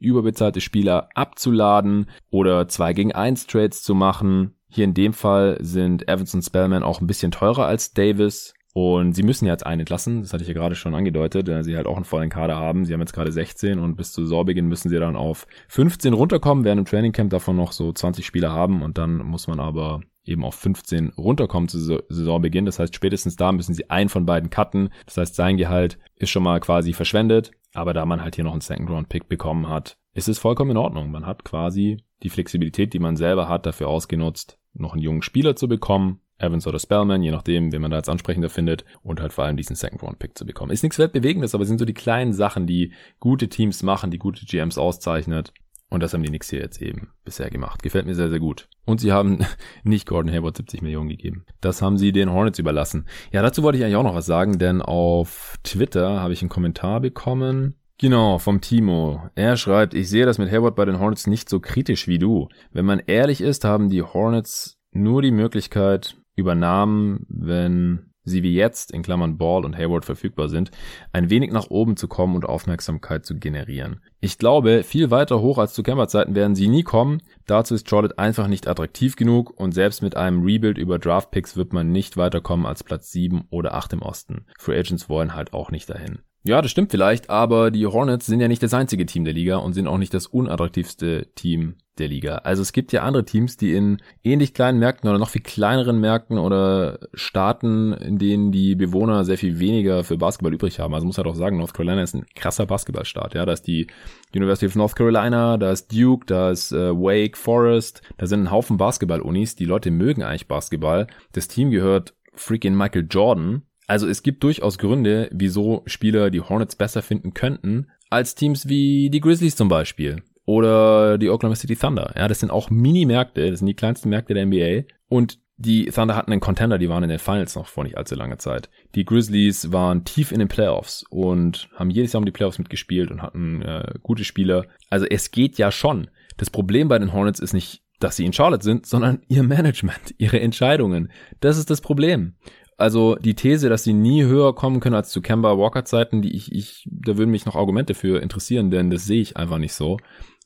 S1: überbezahlte Spieler abzuladen oder 2 gegen 1 Trades zu machen. Hier in dem Fall sind Evans und Spellman auch ein bisschen teurer als Davis. Und sie müssen ja jetzt einen entlassen, das hatte ich ja gerade schon angedeutet, da sie halt auch einen vollen Kader haben. Sie haben jetzt gerade 16 und bis zu Saisonbeginn müssen sie dann auf 15 runterkommen, werden im Trainingcamp davon noch so 20 Spieler haben und dann muss man aber eben auf 15 runterkommen zu Saisonbeginn. Das heißt, spätestens da müssen sie einen von beiden cutten. Das heißt, sein Gehalt ist schon mal quasi verschwendet. Aber da man halt hier noch einen Second-Round-Pick bekommen hat, ist es vollkommen in Ordnung. Man hat quasi die Flexibilität, die man selber hat, dafür ausgenutzt, noch einen jungen Spieler zu bekommen. Evans oder Spellman, je nachdem, wen man da als ansprechender findet, und halt vor allem diesen Second-Round-Pick zu bekommen. Ist nichts Weltbewegendes, aber sind so die kleinen Sachen, die gute Teams machen, die gute GMs auszeichnet. Und das haben die Knicks hier jetzt eben bisher gemacht. Gefällt mir sehr, sehr gut. Und sie haben (laughs) nicht Gordon Hayward 70 Millionen gegeben. Das haben sie den Hornets überlassen. Ja, dazu wollte ich eigentlich auch noch was sagen, denn auf Twitter habe ich einen Kommentar bekommen. Genau, vom Timo. Er schreibt, ich sehe das mit Hayward bei den Hornets nicht so kritisch wie du. Wenn man ehrlich ist, haben die Hornets nur die Möglichkeit, übernahmen, wenn sie wie jetzt, in Klammern Ball und Hayward verfügbar sind, ein wenig nach oben zu kommen und Aufmerksamkeit zu generieren. Ich glaube, viel weiter hoch als zu Camper-Zeiten werden sie nie kommen. Dazu ist Charlotte einfach nicht attraktiv genug und selbst mit einem Rebuild über Draftpicks wird man nicht weiterkommen als Platz 7 oder 8 im Osten. Free Agents wollen halt auch nicht dahin. Ja, das stimmt vielleicht, aber die Hornets sind ja nicht das einzige Team der Liga und sind auch nicht das unattraktivste Team der Liga. Also es gibt ja andere Teams, die in ähnlich kleinen Märkten oder noch viel kleineren Märkten oder Staaten, in denen die Bewohner sehr viel weniger für Basketball übrig haben. Also muss halt auch sagen, North Carolina ist ein krasser Basketballstaat. Ja, da ist die University of North Carolina, da ist Duke, da ist äh, Wake Forest, da sind ein Haufen Basketball-Unis. Die Leute mögen eigentlich Basketball. Das Team gehört freaking Michael Jordan also es gibt durchaus Gründe, wieso Spieler die Hornets besser finden könnten als Teams wie die Grizzlies zum Beispiel oder die Oklahoma City Thunder. Ja, das sind auch Mini-Märkte, das sind die kleinsten Märkte der NBA und die Thunder hatten einen Contender, die waren in den Finals noch vor nicht allzu langer Zeit. Die Grizzlies waren tief in den Playoffs und haben jedes Jahr um die Playoffs mitgespielt und hatten äh, gute Spieler. Also es geht ja schon. Das Problem bei den Hornets ist nicht, dass sie in Charlotte sind, sondern ihr Management, (laughs) ihre Entscheidungen. Das ist das Problem. Also die These, dass sie nie höher kommen können als zu Kemba Walker Zeiten, die ich, ich, da würden mich noch Argumente für interessieren, denn das sehe ich einfach nicht so.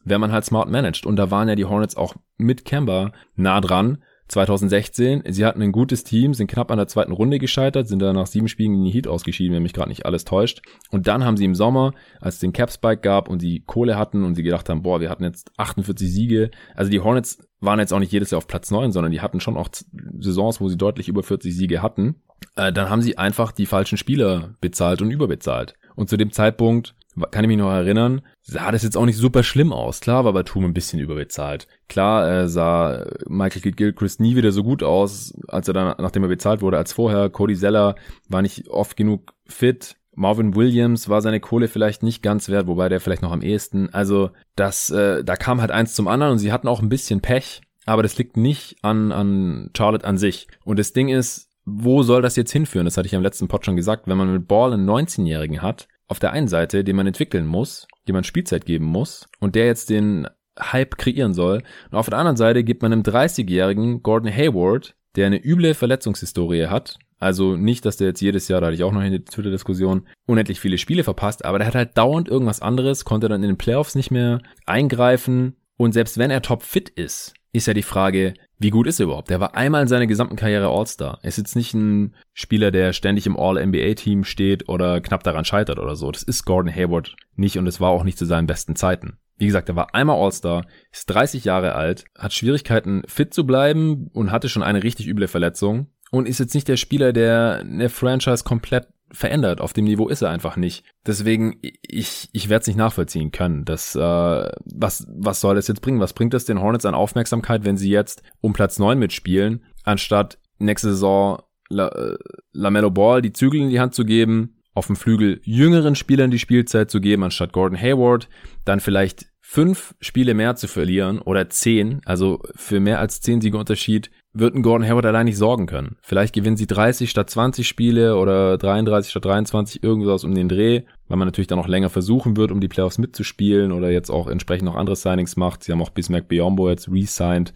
S1: Wenn man halt smart managt. Und da waren ja die Hornets auch mit Kemba nah dran. 2016, sie hatten ein gutes Team, sind knapp an der zweiten Runde gescheitert, sind da nach sieben Spielen in die Heat ausgeschieden, wenn mich gerade nicht alles täuscht. Und dann haben sie im Sommer, als es den Cap Spike gab und sie Kohle hatten und sie gedacht haben, boah, wir hatten jetzt 48 Siege. Also die Hornets waren jetzt auch nicht jedes Jahr auf Platz 9, sondern die hatten schon auch Saisons, wo sie deutlich über 40 Siege hatten. Äh, dann haben sie einfach die falschen Spieler bezahlt und überbezahlt. Und zu dem Zeitpunkt kann ich mich noch erinnern, sah das jetzt auch nicht super schlimm aus. Klar war Batum ein bisschen überbezahlt. Klar äh, sah Michael Gilchrist nie wieder so gut aus, als er dann, nachdem er bezahlt wurde, als vorher. Cody Zeller war nicht oft genug fit. Marvin Williams war seine Kohle vielleicht nicht ganz wert, wobei der vielleicht noch am ehesten. Also das, äh, da kam halt eins zum anderen und sie hatten auch ein bisschen Pech, aber das liegt nicht an, an Charlotte an sich. Und das Ding ist, wo soll das jetzt hinführen? Das hatte ich am letzten Pod schon gesagt. Wenn man mit Ball einen 19-Jährigen hat, auf der einen Seite, den man entwickeln muss, dem man Spielzeit geben muss und der jetzt den Hype kreieren soll. Und auf der anderen Seite gibt man einem 30-jährigen Gordon Hayward, der eine üble Verletzungshistorie hat. Also nicht, dass der jetzt jedes Jahr, da hatte ich auch noch eine Twitter-Diskussion, unendlich viele Spiele verpasst, aber der hat halt dauernd irgendwas anderes, konnte dann in den Playoffs nicht mehr eingreifen. Und selbst wenn er topfit ist, ist ja die Frage, wie gut ist er überhaupt? Der war einmal in seiner gesamten Karriere All-Star. Er ist jetzt nicht ein Spieler, der ständig im All-NBA-Team steht oder knapp daran scheitert oder so. Das ist Gordon Hayward nicht und es war auch nicht zu seinen besten Zeiten. Wie gesagt, er war einmal All-Star, ist 30 Jahre alt, hat Schwierigkeiten fit zu bleiben und hatte schon eine richtig üble Verletzung und ist jetzt nicht der Spieler, der eine Franchise komplett verändert. Auf dem Niveau ist er einfach nicht. Deswegen, ich, ich werde es nicht nachvollziehen können. Das, äh, was, was soll das jetzt bringen? Was bringt es den Hornets an Aufmerksamkeit, wenn sie jetzt um Platz 9 mitspielen, anstatt nächste Saison La, äh, Lamello Ball die Zügel in die Hand zu geben, auf dem Flügel jüngeren Spielern die Spielzeit zu geben, anstatt Gordon Hayward, dann vielleicht fünf Spiele mehr zu verlieren oder zehn, also für mehr als zehn Siege Unterschied, wird ein Gordon Hayward allein nicht sorgen können. Vielleicht gewinnen sie 30 statt 20 Spiele oder 33 statt 23, irgendwas um den Dreh, weil man natürlich dann noch länger versuchen wird, um die Playoffs mitzuspielen oder jetzt auch entsprechend noch andere Signings macht. Sie haben auch Bismarck Biombo jetzt re-signed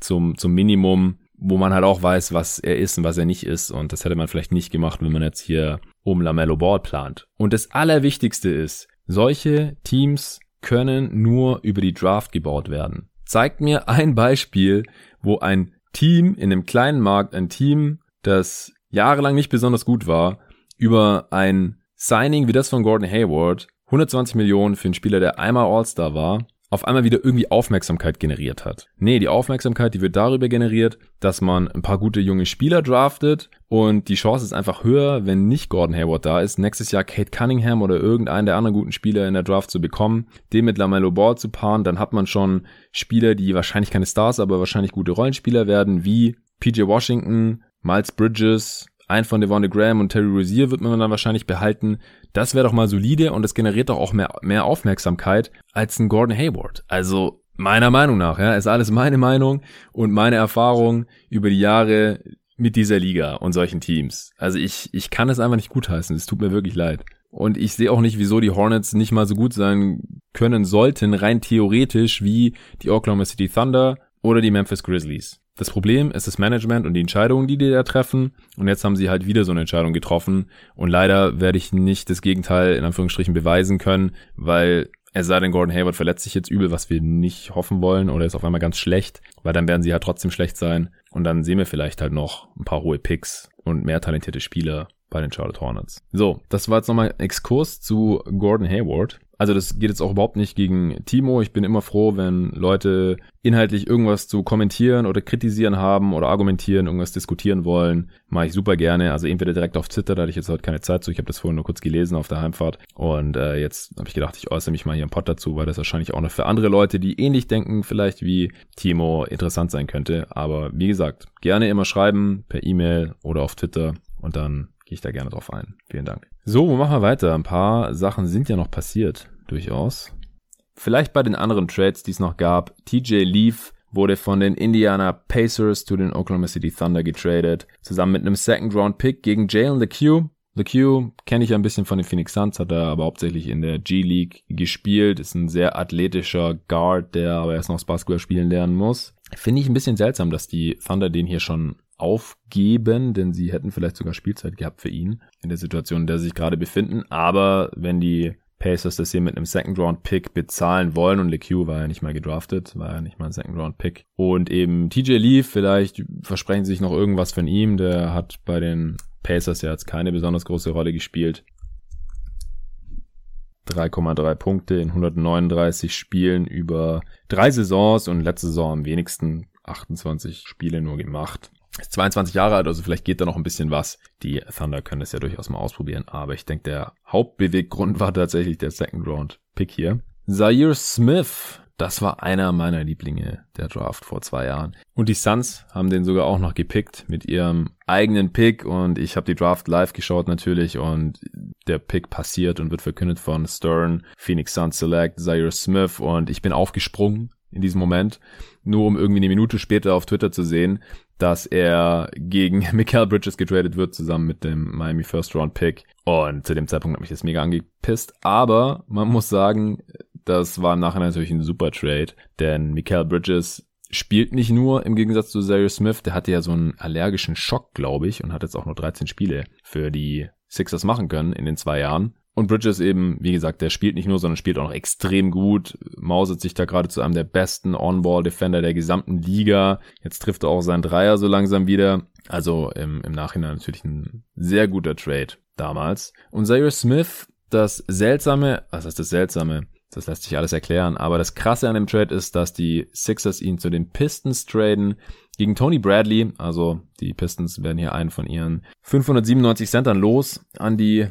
S1: zum, zum Minimum, wo man halt auch weiß, was er ist und was er nicht ist. Und das hätte man vielleicht nicht gemacht, wenn man jetzt hier um Lamello Ball plant. Und das Allerwichtigste ist, solche Teams können nur über die Draft gebaut werden. Zeigt mir ein Beispiel, wo ein Team in einem kleinen Markt, ein Team, das jahrelang nicht besonders gut war, über ein Signing wie das von Gordon Hayward, 120 Millionen für einen Spieler, der einmal All-Star war, auf einmal wieder irgendwie Aufmerksamkeit generiert hat. Nee, die Aufmerksamkeit, die wird darüber generiert, dass man ein paar gute junge Spieler draftet und die Chance ist einfach höher, wenn nicht Gordon Hayward da ist, nächstes Jahr Kate Cunningham oder irgendeinen der anderen guten Spieler in der Draft zu bekommen, den mit LaMelo Ball zu paaren, dann hat man schon Spieler, die wahrscheinlich keine Stars, aber wahrscheinlich gute Rollenspieler werden, wie PJ Washington, Miles Bridges, ein von Devonde Graham und Terry Rozier wird man dann wahrscheinlich behalten. Das wäre doch mal solide und es generiert doch auch mehr, mehr Aufmerksamkeit als ein Gordon Hayward. Also meiner Meinung nach, ja, ist alles meine Meinung und meine Erfahrung über die Jahre mit dieser Liga und solchen Teams. Also ich, ich kann es einfach nicht gutheißen. Es tut mir wirklich leid. Und ich sehe auch nicht, wieso die Hornets nicht mal so gut sein können sollten, rein theoretisch, wie die Oklahoma City Thunder oder die Memphis Grizzlies. Das Problem ist das Management und die Entscheidungen, die die da treffen. Und jetzt haben sie halt wieder so eine Entscheidung getroffen. Und leider werde ich nicht das Gegenteil in Anführungsstrichen beweisen können, weil es sei denn, Gordon Hayward verletzt sich jetzt übel, was wir nicht hoffen wollen, oder ist auf einmal ganz schlecht, weil dann werden sie halt trotzdem schlecht sein. Und dann sehen wir vielleicht halt noch ein paar hohe Picks und mehr talentierte Spieler bei den Charlotte Hornets. So, das war jetzt nochmal Exkurs zu Gordon Hayward. Also das geht jetzt auch überhaupt nicht gegen Timo. Ich bin immer froh, wenn Leute inhaltlich irgendwas zu kommentieren oder kritisieren haben oder argumentieren, irgendwas diskutieren wollen. Mache ich super gerne. Also entweder direkt auf Twitter, da hatte ich jetzt heute keine Zeit zu. Ich habe das vorhin nur kurz gelesen auf der Heimfahrt. Und äh, jetzt habe ich gedacht, ich äußere mich mal hier im Pod dazu, weil das wahrscheinlich auch noch für andere Leute, die ähnlich denken, vielleicht wie Timo, interessant sein könnte. Aber wie gesagt, gerne immer schreiben per E-Mail oder auf Twitter und dann gehe ich da gerne drauf ein. Vielen Dank. So, wo machen wir weiter? Ein paar Sachen sind ja noch passiert, durchaus. Vielleicht bei den anderen Trades, die es noch gab. TJ Leaf wurde von den Indiana Pacers zu den Oklahoma City Thunder getradet, zusammen mit einem Second Round Pick gegen Jalen LeCue. LeCue kenne ich ja ein bisschen von den Phoenix Suns, hat er aber hauptsächlich in der G-League gespielt, ist ein sehr athletischer Guard, der aber erst noch Basketball spielen lernen muss. Finde ich ein bisschen seltsam, dass die Thunder den hier schon aufgeben, denn sie hätten vielleicht sogar Spielzeit gehabt für ihn in der Situation, in der sie sich gerade befinden. Aber wenn die Pacers das hier mit einem Second Round Pick bezahlen wollen und LeQ war ja nicht mal gedraftet, war ja nicht mal ein Second Round Pick und eben TJ Leaf, vielleicht versprechen sie sich noch irgendwas von ihm, der hat bei den Pacers ja jetzt keine besonders große Rolle gespielt. 3,3 Punkte in 139 Spielen über drei Saisons und letzte Saison am wenigsten 28 Spiele nur gemacht ist 22 Jahre alt, also vielleicht geht da noch ein bisschen was. Die Thunder können das ja durchaus mal ausprobieren, aber ich denke, der Hauptbeweggrund war tatsächlich der Second Round Pick hier. Zaire Smith, das war einer meiner Lieblinge der Draft vor zwei Jahren. Und die Suns haben den sogar auch noch gepickt mit ihrem eigenen Pick und ich habe die Draft live geschaut natürlich und der Pick passiert und wird verkündet von Stern, Phoenix Suns Select, Zaire Smith und ich bin aufgesprungen in diesem Moment, nur um irgendwie eine Minute später auf Twitter zu sehen, dass er gegen (laughs) Mikael Bridges getradet wird, zusammen mit dem Miami First Round Pick. Und zu dem Zeitpunkt hat mich das mega angepisst. Aber man muss sagen, das war im Nachhinein natürlich ein super Trade, denn Mikael Bridges spielt nicht nur im Gegensatz zu Zaire Smith, der hatte ja so einen allergischen Schock, glaube ich, und hat jetzt auch nur 13 Spiele für die Sixers machen können in den zwei Jahren. Und Bridges eben, wie gesagt, der spielt nicht nur, sondern spielt auch noch extrem gut, mauset sich da gerade zu einem der besten On-Ball-Defender der gesamten Liga. Jetzt trifft er auch seinen Dreier so langsam wieder. Also im, im Nachhinein natürlich ein sehr guter Trade damals. Und Zaire Smith, das Seltsame, was heißt das Seltsame? Das lässt sich alles erklären. Aber das Krasse an dem Trade ist, dass die Sixers ihn zu den Pistons traden gegen Tony Bradley. Also die Pistons werden hier einen von ihren 597 Centern los an die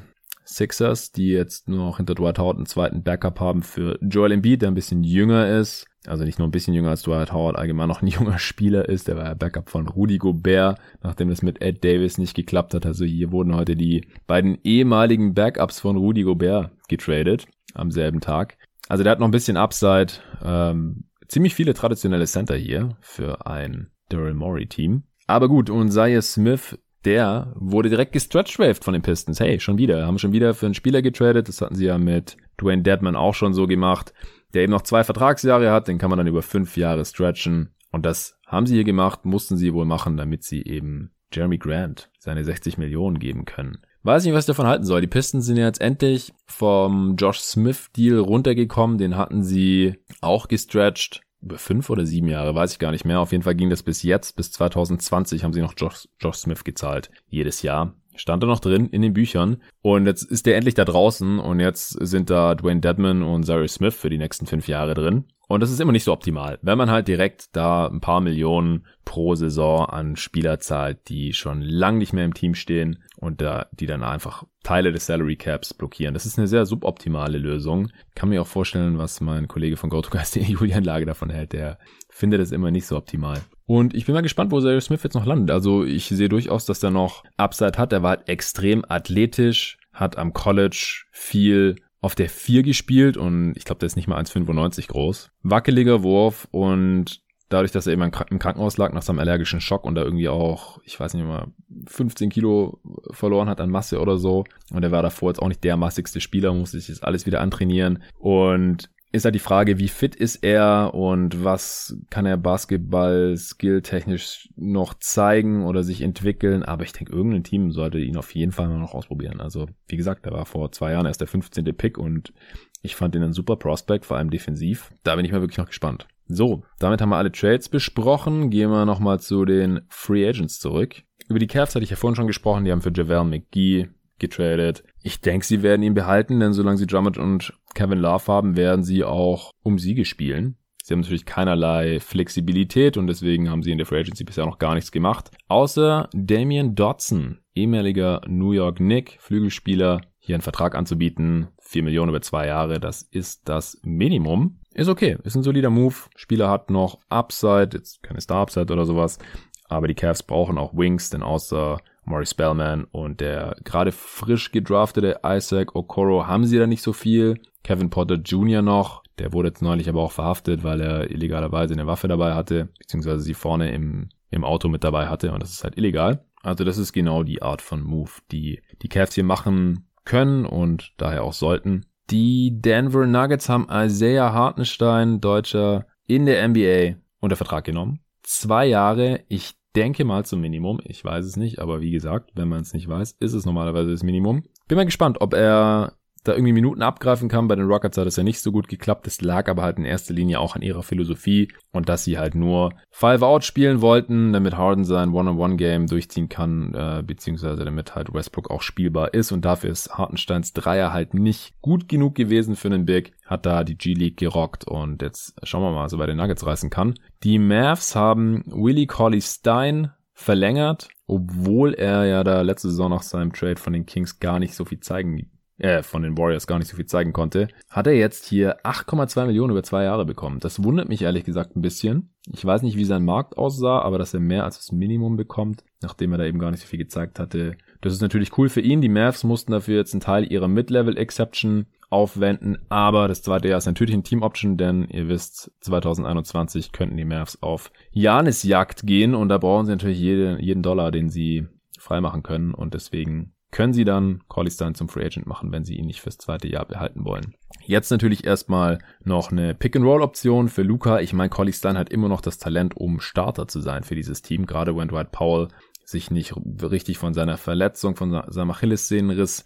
S1: Sixers, die jetzt nur noch hinter Dwight Howard einen zweiten Backup haben für Joel Embiid, der ein bisschen jünger ist. Also nicht nur ein bisschen jünger als Dwight Howard, allgemein noch ein (laughs) junger Spieler ist. Der war ja Backup von Rudy Gobert, nachdem das mit Ed Davis nicht geklappt hat. Also hier wurden heute die beiden ehemaligen Backups von Rudy Gobert getradet am selben Tag. Also der hat noch ein bisschen Upside. Ähm, ziemlich viele traditionelle Center hier für ein Daryl Morey Team. Aber gut, und Zaire Smith der wurde direkt gestretchwaved von den Pistons. Hey, schon wieder. Haben schon wieder für einen Spieler getradet. Das hatten sie ja mit Dwayne Deadman auch schon so gemacht. Der eben noch zwei Vertragsjahre hat. Den kann man dann über fünf Jahre stretchen. Und das haben sie hier gemacht, mussten sie wohl machen, damit sie eben Jeremy Grant seine 60 Millionen geben können. Weiß nicht, was ich davon halten soll. Die Pistons sind jetzt endlich vom Josh Smith Deal runtergekommen. Den hatten sie auch gestretched über fünf oder sieben Jahre, weiß ich gar nicht mehr. Auf jeden Fall ging das bis jetzt, bis 2020 haben sie noch Josh, Josh Smith gezahlt. Jedes Jahr. Stand da noch drin in den Büchern. Und jetzt ist der endlich da draußen und jetzt sind da Dwayne Dedman und Zary Smith für die nächsten fünf Jahre drin. Und das ist immer nicht so optimal. Wenn man halt direkt da ein paar Millionen pro Saison an Spieler zahlt, die schon lang nicht mehr im Team stehen und da, die dann einfach Teile des Salary Caps blockieren. Das ist eine sehr suboptimale Lösung. Kann mir auch vorstellen, was mein Kollege von GoToGuys, (laughs) der Julian Lage davon hält. Der findet es immer nicht so optimal. Und ich bin mal gespannt, wo Zaire Smith jetzt noch landet. Also ich sehe durchaus, dass er noch Upside hat. Er war halt extrem athletisch, hat am College viel auf der 4 gespielt und ich glaube, der ist nicht mal 1,95 groß. Wackeliger Wurf und dadurch, dass er eben im Krankenhaus lag nach seinem allergischen Schock und da irgendwie auch, ich weiß nicht mal, 15 Kilo verloren hat an Masse oder so. Und er war davor jetzt auch nicht der massigste Spieler, musste sich das alles wieder antrainieren. Und ist halt die Frage, wie fit ist er und was kann er Basketball skilltechnisch noch zeigen oder sich entwickeln. Aber ich denke, irgendein Team sollte ihn auf jeden Fall mal noch ausprobieren. Also, wie gesagt, er war vor zwei Jahren erst der 15. Pick und ich fand ihn ein super Prospect, vor allem defensiv. Da bin ich mal wirklich noch gespannt. So, damit haben wir alle Trades besprochen. Gehen wir nochmal zu den Free Agents zurück. Über die Cavs hatte ich ja vorhin schon gesprochen. Die haben für Javel McGee getradet. Ich denke, sie werden ihn behalten, denn solange sie Drummond und Kevin Love haben, werden sie auch um Siege spielen. Sie haben natürlich keinerlei Flexibilität und deswegen haben sie in der Free Agency bisher noch gar nichts gemacht. Außer Damian Dodson, ehemaliger New York Nick, Flügelspieler, hier einen Vertrag anzubieten. 4 Millionen über zwei Jahre, das ist das Minimum. Ist okay, ist ein solider Move. Spieler hat noch Upside, jetzt keine Star-Upside oder sowas. Aber die Cavs brauchen auch Wings, denn außer Maurice Spellman und der gerade frisch gedraftete Isaac Okoro haben sie da nicht so viel. Kevin Potter Jr. noch, der wurde jetzt neulich aber auch verhaftet, weil er illegalerweise eine Waffe dabei hatte, beziehungsweise sie vorne im, im Auto mit dabei hatte und das ist halt illegal. Also das ist genau die Art von Move, die die Cavs hier machen können und daher auch sollten. Die Denver Nuggets haben Isaiah Hartenstein, Deutscher, in der NBA unter Vertrag genommen. Zwei Jahre. Ich denke mal zum Minimum. Ich weiß es nicht, aber wie gesagt, wenn man es nicht weiß, ist es normalerweise das Minimum. Bin mal gespannt, ob er da irgendwie Minuten abgreifen kann. Bei den Rockets hat es ja nicht so gut geklappt. Das lag aber halt in erster Linie auch an ihrer Philosophie und dass sie halt nur Five Out spielen wollten, damit Harden sein One-on-One-Game durchziehen kann, äh, beziehungsweise damit halt Westbrook auch spielbar ist. Und dafür ist Hartensteins Dreier halt nicht gut genug gewesen für einen Big. Hat da die G-League gerockt und jetzt schauen wir mal, was er bei den Nuggets reißen kann. Die Mavs haben Willie Colley Stein verlängert, obwohl er ja da letzte Saison nach seinem Trade von den Kings gar nicht so viel zeigen äh, von den Warriors gar nicht so viel zeigen konnte, hat er jetzt hier 8,2 Millionen über zwei Jahre bekommen. Das wundert mich ehrlich gesagt ein bisschen. Ich weiß nicht, wie sein Markt aussah, aber dass er mehr als das Minimum bekommt, nachdem er da eben gar nicht so viel gezeigt hatte. Das ist natürlich cool für ihn. Die Mavs mussten dafür jetzt einen Teil ihrer Mid-Level-Exception aufwenden, aber das zweite Jahr ist natürlich ein Team-Option, denn ihr wisst, 2021 könnten die Mavs auf Janis-Jagd gehen und da brauchen sie natürlich jede, jeden Dollar, den sie freimachen können und deswegen können sie dann Corley Stein zum Free Agent machen, wenn sie ihn nicht fürs zweite Jahr behalten wollen. Jetzt natürlich erstmal noch eine Pick-and-Roll-Option für Luca. Ich meine, Corley Stein hat immer noch das Talent, um Starter zu sein für dieses Team, gerade wenn Dwight Powell sich nicht richtig von seiner Verletzung, von seinem Achillessehnenriss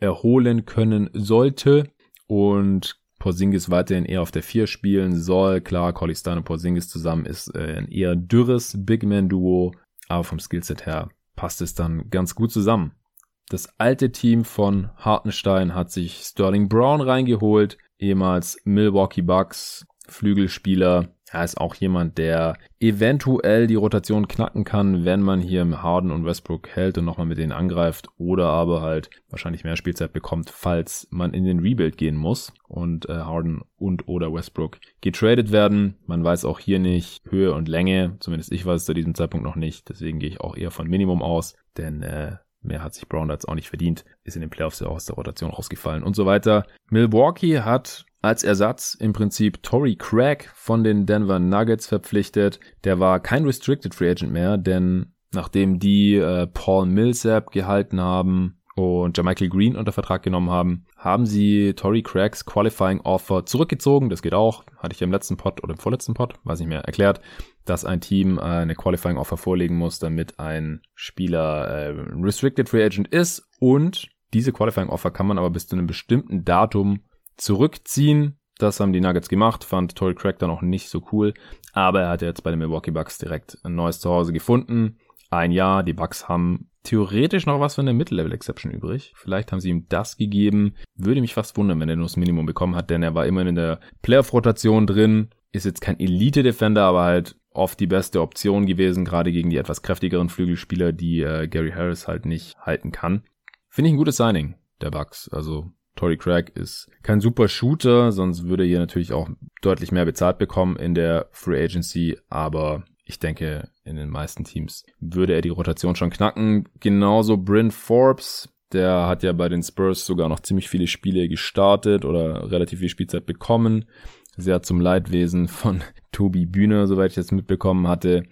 S1: erholen können sollte und Porzingis weiterhin eher auf der 4 spielen soll. Klar, Corley Stein und Porzingis zusammen ist äh, ein eher dürres Big-Man-Duo, aber vom Skillset her passt es dann ganz gut zusammen. Das alte Team von Hartenstein hat sich Sterling Brown reingeholt, ehemals Milwaukee Bucks Flügelspieler. Er ist auch jemand, der eventuell die Rotation knacken kann, wenn man hier im Harden und Westbrook hält und nochmal mit denen angreift oder aber halt wahrscheinlich mehr Spielzeit bekommt, falls man in den Rebuild gehen muss und äh, Harden und oder Westbrook getradet werden. Man weiß auch hier nicht Höhe und Länge, zumindest ich weiß es zu diesem Zeitpunkt noch nicht, deswegen gehe ich auch eher von Minimum aus, denn äh, Mehr hat sich Brown jetzt auch nicht verdient, ist in den Playoffs ja auch aus der Rotation rausgefallen und so weiter. Milwaukee hat als Ersatz im Prinzip Tory Craig von den Denver Nuggets verpflichtet. Der war kein Restricted Free Agent mehr, denn nachdem die äh, Paul Millsap gehalten haben und Jermichael Green unter Vertrag genommen haben, haben sie Tory Craigs Qualifying Offer zurückgezogen. Das geht auch. Hatte ich im letzten Pod oder im vorletzten Pod, weiß nicht mehr, erklärt dass ein Team äh, eine Qualifying Offer vorlegen muss, damit ein Spieler äh, Restricted Free Agent ist und diese Qualifying Offer kann man aber bis zu einem bestimmten Datum zurückziehen. Das haben die Nuggets gemacht, fand Tory Craig dann auch nicht so cool, aber er hat jetzt bei den Milwaukee Bucks direkt ein neues Zuhause gefunden. Ein Jahr, die Bucks haben theoretisch noch was von der Mid-Level Exception übrig. Vielleicht haben sie ihm das gegeben. Würde mich fast wundern, wenn er nur das Minimum bekommen hat, denn er war immerhin in der Playoff-Rotation drin. Ist jetzt kein Elite-Defender, aber halt oft die beste Option gewesen, gerade gegen die etwas kräftigeren Flügelspieler, die äh, Gary Harris halt nicht halten kann. Finde ich ein gutes Signing der Bucks. Also Tory Craig ist kein super Shooter, sonst würde er hier natürlich auch deutlich mehr bezahlt bekommen in der Free Agency, aber ich denke, in den meisten Teams würde er die Rotation schon knacken. Genauso Bryn Forbes, der hat ja bei den Spurs sogar noch ziemlich viele Spiele gestartet oder relativ viel Spielzeit bekommen sehr zum Leidwesen von (laughs) Tobi Bühne, soweit ich das mitbekommen hatte.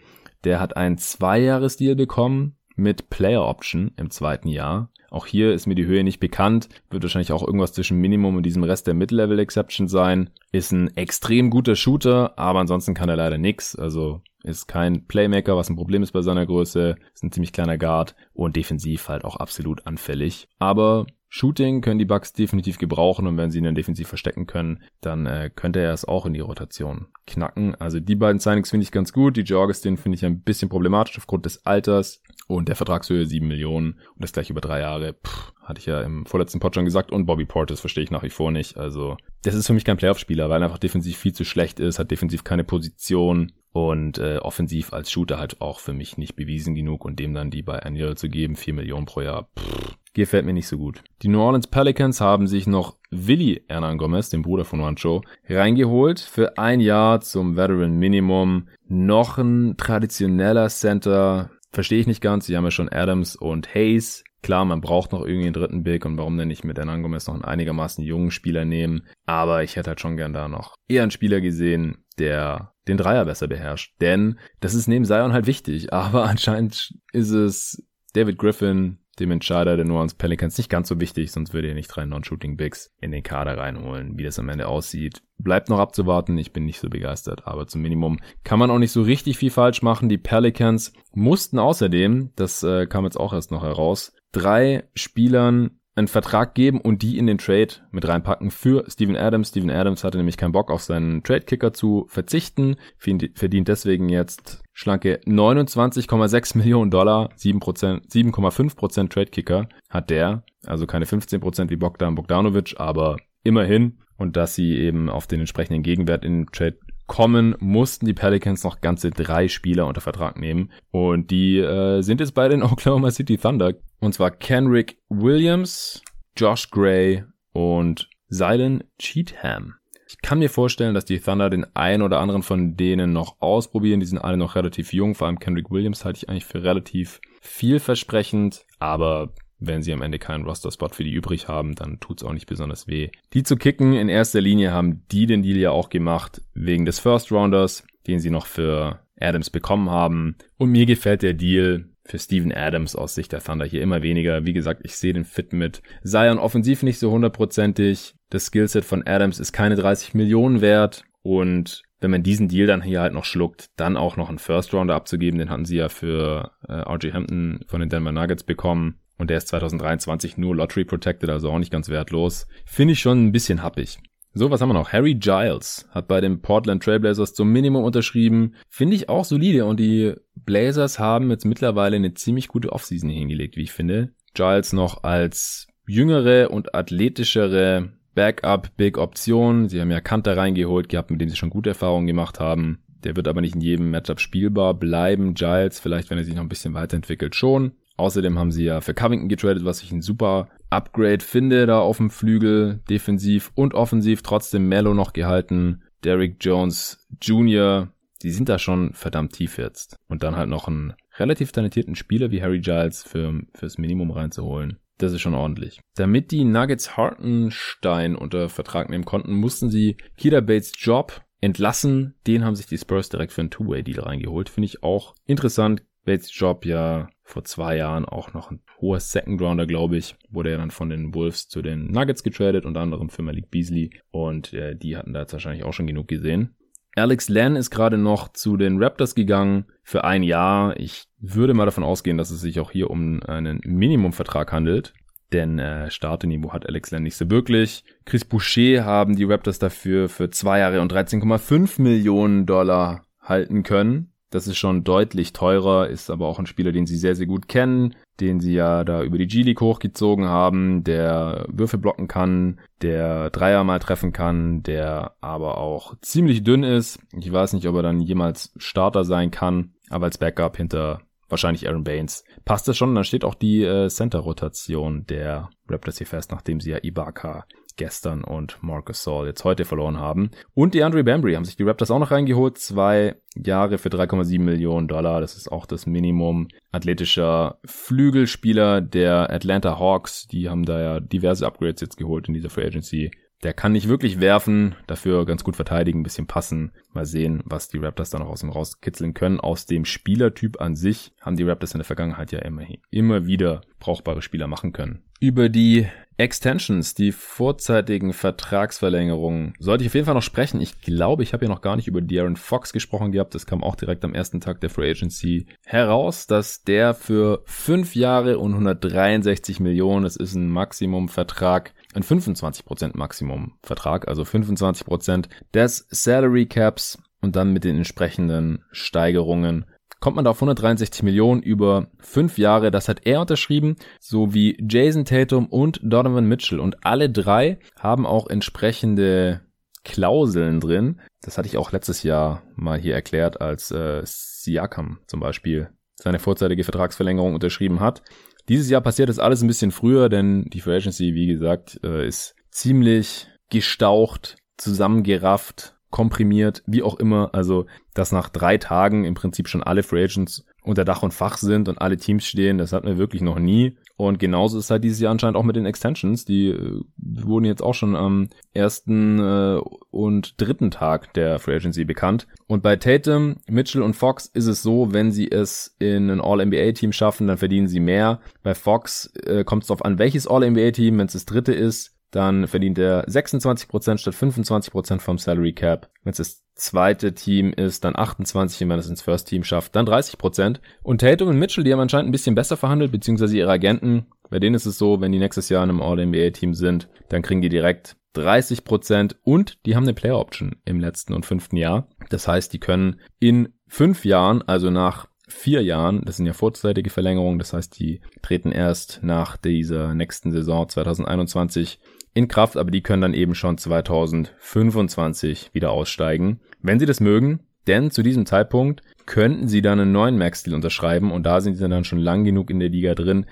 S1: Der hat einen Zweijahresdeal bekommen mit Player Option im zweiten Jahr. Auch hier ist mir die Höhe nicht bekannt, wird wahrscheinlich auch irgendwas zwischen Minimum und diesem Rest der Mid-Level Exception sein. Ist ein extrem guter Shooter, aber ansonsten kann er leider nix. Also ist kein Playmaker, was ein Problem ist bei seiner Größe, ist ein ziemlich kleiner Guard und defensiv halt auch absolut anfällig. Aber Shooting können die Bucks definitiv gebrauchen und wenn sie ihn dann defensiv verstecken können, dann äh, könnte er es auch in die Rotation knacken. Also die beiden Signings finde ich ganz gut. Die Jorgestin finde ich ein bisschen problematisch aufgrund des Alters und der Vertragshöhe 7 Millionen und das gleich über drei Jahre. Pff, hatte ich ja im vorletzten Pod schon gesagt. Und Bobby Portis verstehe ich nach wie vor nicht. Also das ist für mich kein Playoff-Spieler, weil er einfach defensiv viel zu schlecht ist, hat defensiv keine Position und äh, offensiv als Shooter halt auch für mich nicht bewiesen genug und dem dann die bei Anil zu geben, 4 Millionen pro Jahr, pff, gefällt mir nicht so gut. Die New Orleans Pelicans haben sich noch Willi Hernan Gomez, den Bruder von Juancho, reingeholt für ein Jahr zum Veteran Minimum. Noch ein traditioneller Center, verstehe ich nicht ganz. Sie haben ja schon Adams und Hayes. Klar, man braucht noch irgendwie einen dritten Big und warum denn nicht mit Hernan Gomez noch einen einigermaßen jungen Spieler nehmen. Aber ich hätte halt schon gern da noch eher einen Spieler gesehen, der den Dreier besser beherrscht. Denn das ist neben Zion halt wichtig. (laughs) Aber anscheinend ist es David Griffin, dem Entscheider der New Orleans Pelicans, nicht ganz so wichtig, sonst würde er nicht drei Non-Shooting Bigs in den Kader reinholen. Wie das am Ende aussieht, bleibt noch abzuwarten. Ich bin nicht so begeistert, aber zum Minimum kann man auch nicht so richtig viel falsch machen. Die Pelicans mussten außerdem, das äh, kam jetzt auch erst noch heraus, drei Spielern einen Vertrag geben und die in den Trade mit reinpacken für Steven Adams. Steven Adams hatte nämlich keinen Bock auf seinen Trade-Kicker zu verzichten, verdient deswegen jetzt schlanke 29,6 Millionen Dollar, 7%, 7,5% Trade-Kicker hat der, also keine 15% wie Bogdan Bogdanovic, aber immerhin. Und dass sie eben auf den entsprechenden Gegenwert in Trade kommen, mussten die Pelicans noch ganze drei Spieler unter Vertrag nehmen. Und die äh, sind jetzt bei den (laughs) Oklahoma City Thunder. Und zwar Kenrick Williams, Josh Gray und Zylan Cheatham. Ich kann mir vorstellen, dass die Thunder den einen oder anderen von denen noch ausprobieren. Die sind alle noch relativ jung. Vor allem Kendrick Williams halte ich eigentlich für relativ vielversprechend. Aber wenn sie am Ende keinen Roster-Spot für die übrig haben, dann tut's auch nicht besonders weh. Die zu kicken, in erster Linie haben die den Deal ja auch gemacht, wegen des First-Rounders, den sie noch für Adams bekommen haben. Und mir gefällt der Deal für Steven Adams aus Sicht der Thunder hier immer weniger. Wie gesagt, ich sehe den Fit mit Zion offensiv nicht so hundertprozentig. Das Skillset von Adams ist keine 30 Millionen wert und wenn man diesen Deal dann hier halt noch schluckt, dann auch noch einen First Rounder abzugeben, den hatten sie ja für äh, RJ Hampton von den Denver Nuggets bekommen, und der ist 2023 nur Lottery Protected, also auch nicht ganz wertlos. Finde ich schon ein bisschen happig. So, was haben wir noch? Harry Giles hat bei den Portland Trailblazers zum Minimum unterschrieben. Finde ich auch solide und die Blazers haben jetzt mittlerweile eine ziemlich gute Offseason hingelegt, wie ich finde. Giles noch als jüngere und athletischere Backup Big Option. Sie haben ja Kanter reingeholt gehabt, mit dem sie schon gute Erfahrungen gemacht haben. Der wird aber nicht in jedem Matchup spielbar bleiben. Giles, vielleicht wenn er sich noch ein bisschen weiterentwickelt, schon. Außerdem haben sie ja für Covington getradet, was ich ein super Upgrade finde, da auf dem Flügel, defensiv und offensiv, trotzdem Mello noch gehalten. Derrick Jones Jr., die sind da schon verdammt tief jetzt. Und dann halt noch einen relativ talentierten Spieler wie Harry Giles für, fürs Minimum reinzuholen. Das ist schon ordentlich. Damit die Nuggets Hartenstein unter Vertrag nehmen konnten, mussten sie Kida Bates Job entlassen. Den haben sich die Spurs direkt für einen Two-Way-Deal reingeholt. Finde ich auch interessant. Bates Job ja vor zwei Jahren auch noch ein hoher Second Rounder, glaube ich. Wurde er dann von den Wolves zu den Nuggets getradet, unter anderem für Malik Beasley. Und äh, die hatten da jetzt wahrscheinlich auch schon genug gesehen. Alex Len ist gerade noch zu den Raptors gegangen für ein Jahr. Ich würde mal davon ausgehen, dass es sich auch hier um einen Minimumvertrag handelt. Denn äh, Starteniveau hat Alex Len nicht so wirklich. Chris Boucher haben die Raptors dafür für zwei Jahre und 13,5 Millionen Dollar halten können. Das ist schon deutlich teurer, ist aber auch ein Spieler, den sie sehr, sehr gut kennen, den sie ja da über die G-League hochgezogen haben, der Würfe blocken kann, der Dreier mal treffen kann, der aber auch ziemlich dünn ist. Ich weiß nicht, ob er dann jemals Starter sein kann, aber als Backup hinter wahrscheinlich Aaron Baines. Passt das schon? Dann steht auch die äh, Center-Rotation der Raptors hier fest, nachdem sie ja Ibaka gestern und Marcus Saul jetzt heute verloren haben. Und die Andre Bambry haben sich die Raptors auch noch reingeholt. Zwei Jahre für 3,7 Millionen Dollar. Das ist auch das Minimum. Athletischer Flügelspieler der Atlanta Hawks. Die haben da ja diverse Upgrades jetzt geholt in dieser Free Agency. Der kann nicht wirklich werfen, dafür ganz gut verteidigen, ein bisschen passen. Mal sehen, was die Raptors dann noch aus ihm rauskitzeln können. Aus dem Spielertyp an sich haben die Raptors in der Vergangenheit ja immer, immer wieder brauchbare Spieler machen können. Über die Extensions, die vorzeitigen Vertragsverlängerungen, sollte ich auf jeden Fall noch sprechen. Ich glaube, ich habe ja noch gar nicht über De'Aaron Fox gesprochen gehabt. Das kam auch direkt am ersten Tag der Free Agency heraus, dass der für fünf Jahre und 163 Millionen, das ist ein Maximumvertrag, ein 25% Maximumvertrag, also 25% des Salary Caps und dann mit den entsprechenden Steigerungen kommt man da auf 163 Millionen über fünf Jahre. Das hat er unterschrieben, so wie Jason Tatum und Donovan Mitchell. Und alle drei haben auch entsprechende Klauseln drin. Das hatte ich auch letztes Jahr mal hier erklärt, als äh, Siakam zum Beispiel seine vorzeitige Vertragsverlängerung unterschrieben hat. Dieses Jahr passiert das alles ein bisschen früher, denn die Free Agency, wie gesagt, äh, ist ziemlich gestaucht, zusammengerafft komprimiert, wie auch immer. Also, dass nach drei Tagen im Prinzip schon alle Free Agents unter Dach und Fach sind und alle Teams stehen, das hatten wir wirklich noch nie. Und genauso ist halt dieses Jahr anscheinend auch mit den Extensions. Die äh, wurden jetzt auch schon am ersten äh, und dritten Tag der Free Agency bekannt. Und bei Tatum, Mitchell und Fox ist es so, wenn sie es in ein All-NBA-Team schaffen, dann verdienen sie mehr. Bei Fox äh, kommt es darauf an, welches All-NBA-Team, wenn es das dritte ist, dann verdient er 26% statt 25% vom Salary Cap. Wenn es das zweite Team ist, dann 28 und wenn es ins First Team schafft, dann 30%. Und Tatum und Mitchell, die haben anscheinend ein bisschen besser verhandelt, beziehungsweise ihre Agenten. Bei denen ist es so, wenn die nächstes Jahr in einem All-NBA-Team sind, dann kriegen die direkt 30% und die haben eine Player Option im letzten und fünften Jahr. Das heißt, die können in fünf Jahren, also nach vier Jahren, das sind ja vorzeitige Verlängerungen, das heißt, die treten erst nach dieser nächsten Saison 2021 in Kraft, aber die können dann eben schon 2025 wieder aussteigen, wenn sie das mögen. Denn zu diesem Zeitpunkt könnten sie dann einen neuen Max-Deal unterschreiben und da sind sie dann schon lang genug in der Liga drin,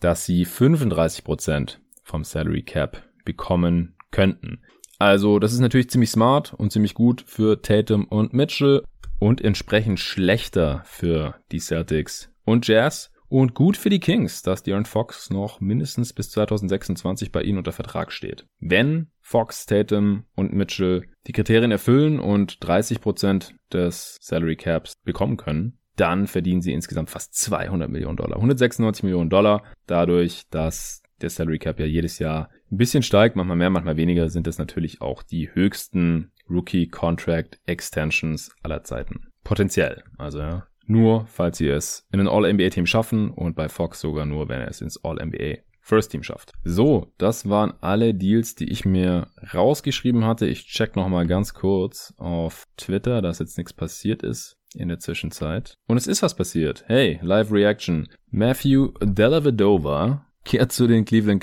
S1: dass sie 35% vom Salary Cap bekommen könnten. Also das ist natürlich ziemlich smart und ziemlich gut für Tatum und Mitchell und entsprechend schlechter für die Celtics und Jazz. Und gut für die Kings, dass De'Aaron Fox noch mindestens bis 2026 bei ihnen unter Vertrag steht. Wenn Fox, Tatum und Mitchell die Kriterien erfüllen und 30% des Salary Caps bekommen können, dann verdienen sie insgesamt fast 200 Millionen Dollar. 196 Millionen Dollar dadurch, dass der Salary Cap ja jedes Jahr ein bisschen steigt, manchmal mehr, manchmal weniger, sind das natürlich auch die höchsten Rookie Contract Extensions aller Zeiten. Potenziell. Also ja, nur, falls sie es in ein All-NBA-Team schaffen und bei Fox sogar nur, wenn er es ins All-NBA First Team schafft. So, das waren alle Deals, die ich mir rausgeschrieben hatte. Ich check nochmal ganz kurz auf Twitter, dass jetzt nichts passiert ist in der Zwischenzeit. Und es ist was passiert. Hey, Live Reaction. Matthew Dellavedova kehrt zu den Cleveland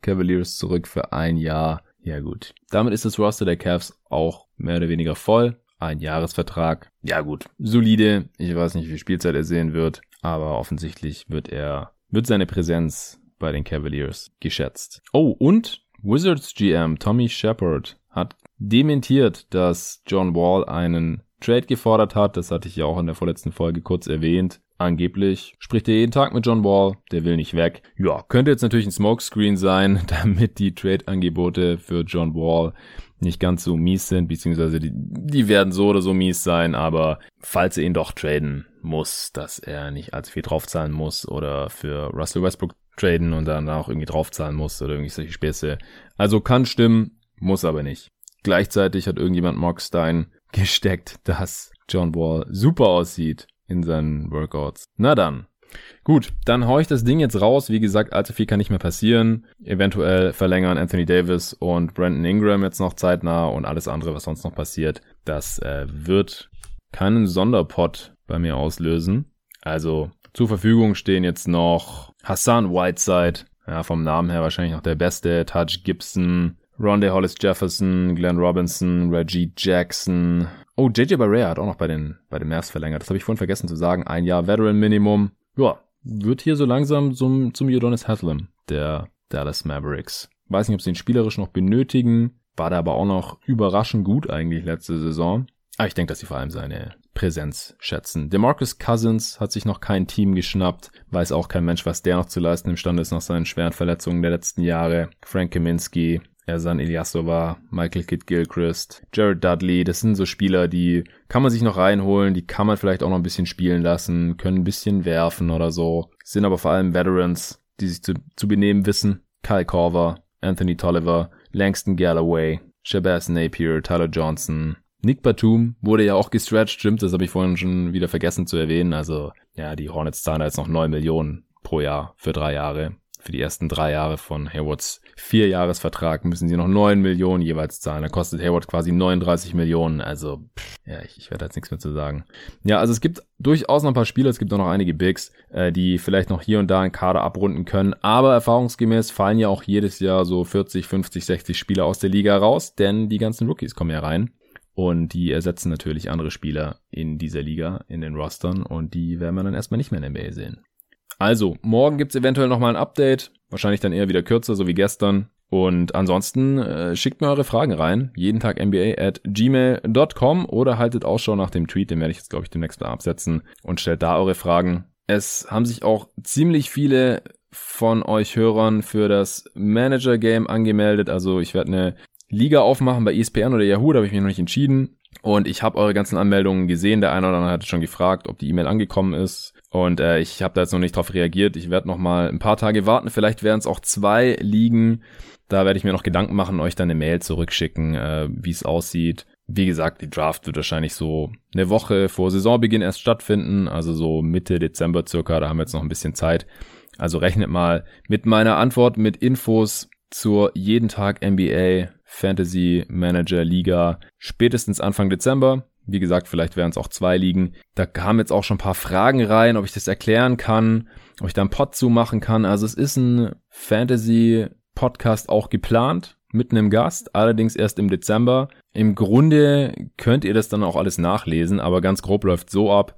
S1: Cavaliers zurück für ein Jahr. Ja gut. Damit ist das Roster der Cavs auch mehr oder weniger voll. Ein Jahresvertrag. Ja gut, solide. Ich weiß nicht, wie viel Spielzeit er sehen wird, aber offensichtlich wird er, wird seine Präsenz bei den Cavaliers geschätzt. Oh, und Wizards GM Tommy Shepard hat dementiert, dass John Wall einen Trade gefordert hat. Das hatte ich ja auch in der vorletzten Folge kurz erwähnt. Angeblich spricht er jeden Tag mit John Wall, der will nicht weg. Ja, könnte jetzt natürlich ein Smokescreen sein, (laughs) damit die Trade-Angebote für John Wall nicht ganz so mies sind, beziehungsweise die, die werden so oder so mies sein, aber falls er ihn doch traden muss, dass er nicht allzu viel draufzahlen muss oder für Russell Westbrook traden und dann auch irgendwie draufzahlen muss oder irgendwie solche Späße. Also kann stimmen, muss aber nicht. Gleichzeitig hat irgendjemand Mark Stein gesteckt, dass John Wall super aussieht in seinen Workouts. Na dann. Gut, dann hau ich das Ding jetzt raus. Wie gesagt, allzu viel kann nicht mehr passieren. Eventuell verlängern Anthony Davis und Brandon Ingram jetzt noch zeitnah und alles andere, was sonst noch passiert. Das äh, wird keinen Sonderpot bei mir auslösen. Also zur Verfügung stehen jetzt noch Hassan Whiteside, ja, vom Namen her wahrscheinlich noch der beste, Taj Gibson, Rondé Hollis Jefferson, Glenn Robinson, Reggie Jackson. Oh, JJ Barrea hat auch noch bei den, bei den Mavs verlängert. Das habe ich vorhin vergessen zu sagen. Ein Jahr Veteran Minimum. Ja, wird hier so langsam zum, zum Udonis Haslem der Dallas Mavericks. Weiß nicht, ob sie ihn spielerisch noch benötigen. War da aber auch noch überraschend gut eigentlich letzte Saison. Aber ich denke, dass sie vor allem seine Präsenz schätzen. DeMarcus Cousins hat sich noch kein Team geschnappt. Weiß auch kein Mensch, was der noch zu leisten imstande ist nach seinen schweren Verletzungen der letzten Jahre. Frank Kaminski Ersan Ilyasova, Michael Kidd-Gilchrist, Jared Dudley, das sind so Spieler, die kann man sich noch reinholen, die kann man vielleicht auch noch ein bisschen spielen lassen, können ein bisschen werfen oder so, sind aber vor allem Veterans, die sich zu, zu benehmen wissen. Kyle Korver, Anthony Tolliver, Langston Galloway, Shabazz Napier, Tyler Johnson, Nick Batum wurde ja auch gestretched, stimmt, das habe ich vorhin schon wieder vergessen zu erwähnen. Also, ja, die Hornets zahlen da jetzt noch 9 Millionen pro Jahr für drei Jahre für die ersten drei Jahre von Haywards Vierjahresvertrag müssen sie noch neun Millionen jeweils zahlen. Da kostet Hayward quasi 39 Millionen. Also, pff, ja, ich, ich werde jetzt nichts mehr zu sagen. Ja, also es gibt durchaus noch ein paar Spieler, es gibt auch noch einige Bigs, äh, die vielleicht noch hier und da einen Kader abrunden können. Aber erfahrungsgemäß fallen ja auch jedes Jahr so 40, 50, 60 Spieler aus der Liga raus, denn die ganzen Rookies kommen ja rein. Und die ersetzen natürlich andere Spieler in dieser Liga, in den Rostern. Und die werden wir dann erstmal nicht mehr in der NBA sehen. Also, morgen gibt's eventuell nochmal ein Update. Wahrscheinlich dann eher wieder kürzer, so wie gestern. Und ansonsten äh, schickt mir eure Fragen rein. Jeden Tag NBA at gmail.com oder haltet Ausschau nach dem Tweet, den werde ich jetzt, glaube ich, demnächst mal absetzen und stellt da eure Fragen. Es haben sich auch ziemlich viele von euch Hörern für das Manager Game angemeldet. Also ich werde eine Liga aufmachen bei ESPN oder Yahoo, da habe ich mich noch nicht entschieden. Und ich habe eure ganzen Anmeldungen gesehen. Der eine oder andere hat schon gefragt, ob die E-Mail angekommen ist. Und äh, ich habe da jetzt noch nicht drauf reagiert. Ich werde noch mal ein paar Tage warten. Vielleicht werden es auch zwei liegen. Da werde ich mir noch Gedanken machen, euch dann eine Mail zurückschicken, äh, wie es aussieht. Wie gesagt, die Draft wird wahrscheinlich so eine Woche vor Saisonbeginn erst stattfinden, also so Mitte Dezember circa, da haben wir jetzt noch ein bisschen Zeit. Also rechnet mal mit meiner Antwort mit Infos zur jeden Tag NBA Fantasy Manager Liga spätestens Anfang Dezember. Wie gesagt, vielleicht werden es auch zwei liegen. Da kamen jetzt auch schon ein paar Fragen rein, ob ich das erklären kann, ob ich da einen Pod zu machen kann. Also es ist ein Fantasy-Podcast auch geplant mit einem Gast, allerdings erst im Dezember. Im Grunde könnt ihr das dann auch alles nachlesen, aber ganz grob läuft so ab.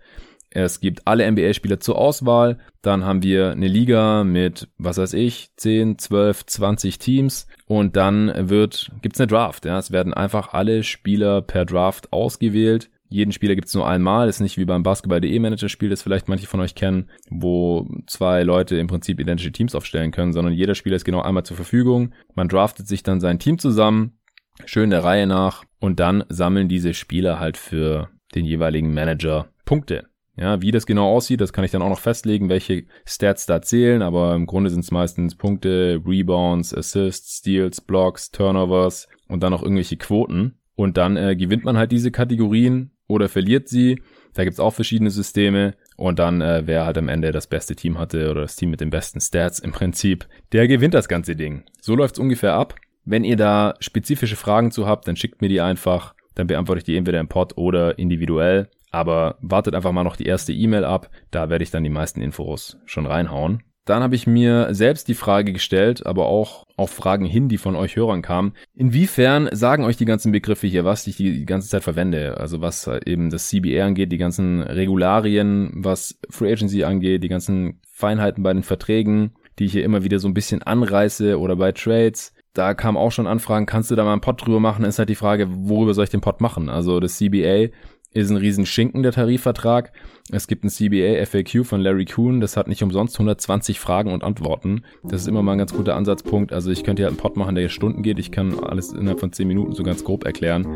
S1: Es gibt alle NBA-Spieler zur Auswahl. Dann haben wir eine Liga mit, was weiß ich, 10, 12, 20 Teams. Und dann wird, gibt's eine Draft. Ja. Es werden einfach alle Spieler per Draft ausgewählt. Jeden Spieler gibt's nur einmal. Ist nicht wie beim Basketball.de Manager-Spiel, das vielleicht manche von euch kennen, wo zwei Leute im Prinzip identische Teams aufstellen können, sondern jeder Spieler ist genau einmal zur Verfügung. Man draftet sich dann sein Team zusammen, schön der Reihe nach, und dann sammeln diese Spieler halt für den jeweiligen Manager Punkte. Ja, wie das genau aussieht, das kann ich dann auch noch festlegen, welche Stats da zählen, aber im Grunde sind es meistens Punkte, Rebounds, Assists, Steals, Blocks, Turnovers und dann noch irgendwelche Quoten. Und dann äh, gewinnt man halt diese Kategorien oder verliert sie. Da gibt's auch verschiedene Systeme. Und dann, äh, wer halt am Ende das beste Team hatte oder das Team mit den besten Stats im Prinzip, der gewinnt das ganze Ding. So läuft's ungefähr ab. Wenn ihr da spezifische Fragen zu habt, dann schickt mir die einfach. Dann beantworte ich die entweder im Pod oder individuell. Aber wartet einfach mal noch die erste E-Mail ab, da werde ich dann die meisten Infos schon reinhauen. Dann habe ich mir selbst die Frage gestellt, aber auch auf Fragen hin, die von euch Hörern kamen. Inwiefern sagen euch die ganzen Begriffe hier, was ich die ganze Zeit verwende? Also was eben das CBA angeht, die ganzen Regularien, was Free Agency angeht, die ganzen Feinheiten bei den Verträgen, die ich hier immer wieder so ein bisschen anreiße oder bei Trades. Da kam auch schon Anfragen, kannst du da mal einen Pod drüber machen? Ist halt die Frage, worüber soll ich den Pod machen? Also das CBA ist ein Riesenschinken, der Tarifvertrag. Es gibt ein CBA FAQ von Larry Kuhn, das hat nicht umsonst 120 Fragen und Antworten. Das ist immer mal ein ganz guter Ansatzpunkt. Also ich könnte ja einen Pod machen, der Stunden geht. Ich kann alles innerhalb von 10 Minuten so ganz grob erklären.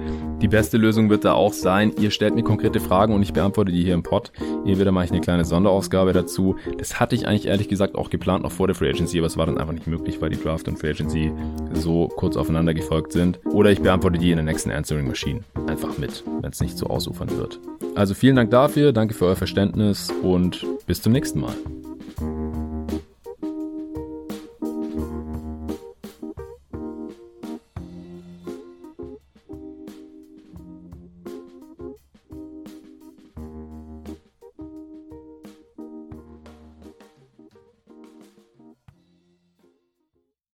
S1: Die beste Lösung wird da auch sein, ihr stellt mir konkrete Fragen und ich beantworte die hier im Pod. Entweder mache ich eine kleine Sonderausgabe dazu. Das hatte ich eigentlich ehrlich gesagt auch geplant, noch vor der Free Agency, aber es war dann einfach nicht möglich, weil die Draft und Free Agency so kurz aufeinander gefolgt sind. Oder ich beantworte die in der nächsten Answering Machine. Einfach mit, wenn es nicht so wird. Also vielen Dank dafür, danke für euer Verständnis und bis zum nächsten Mal.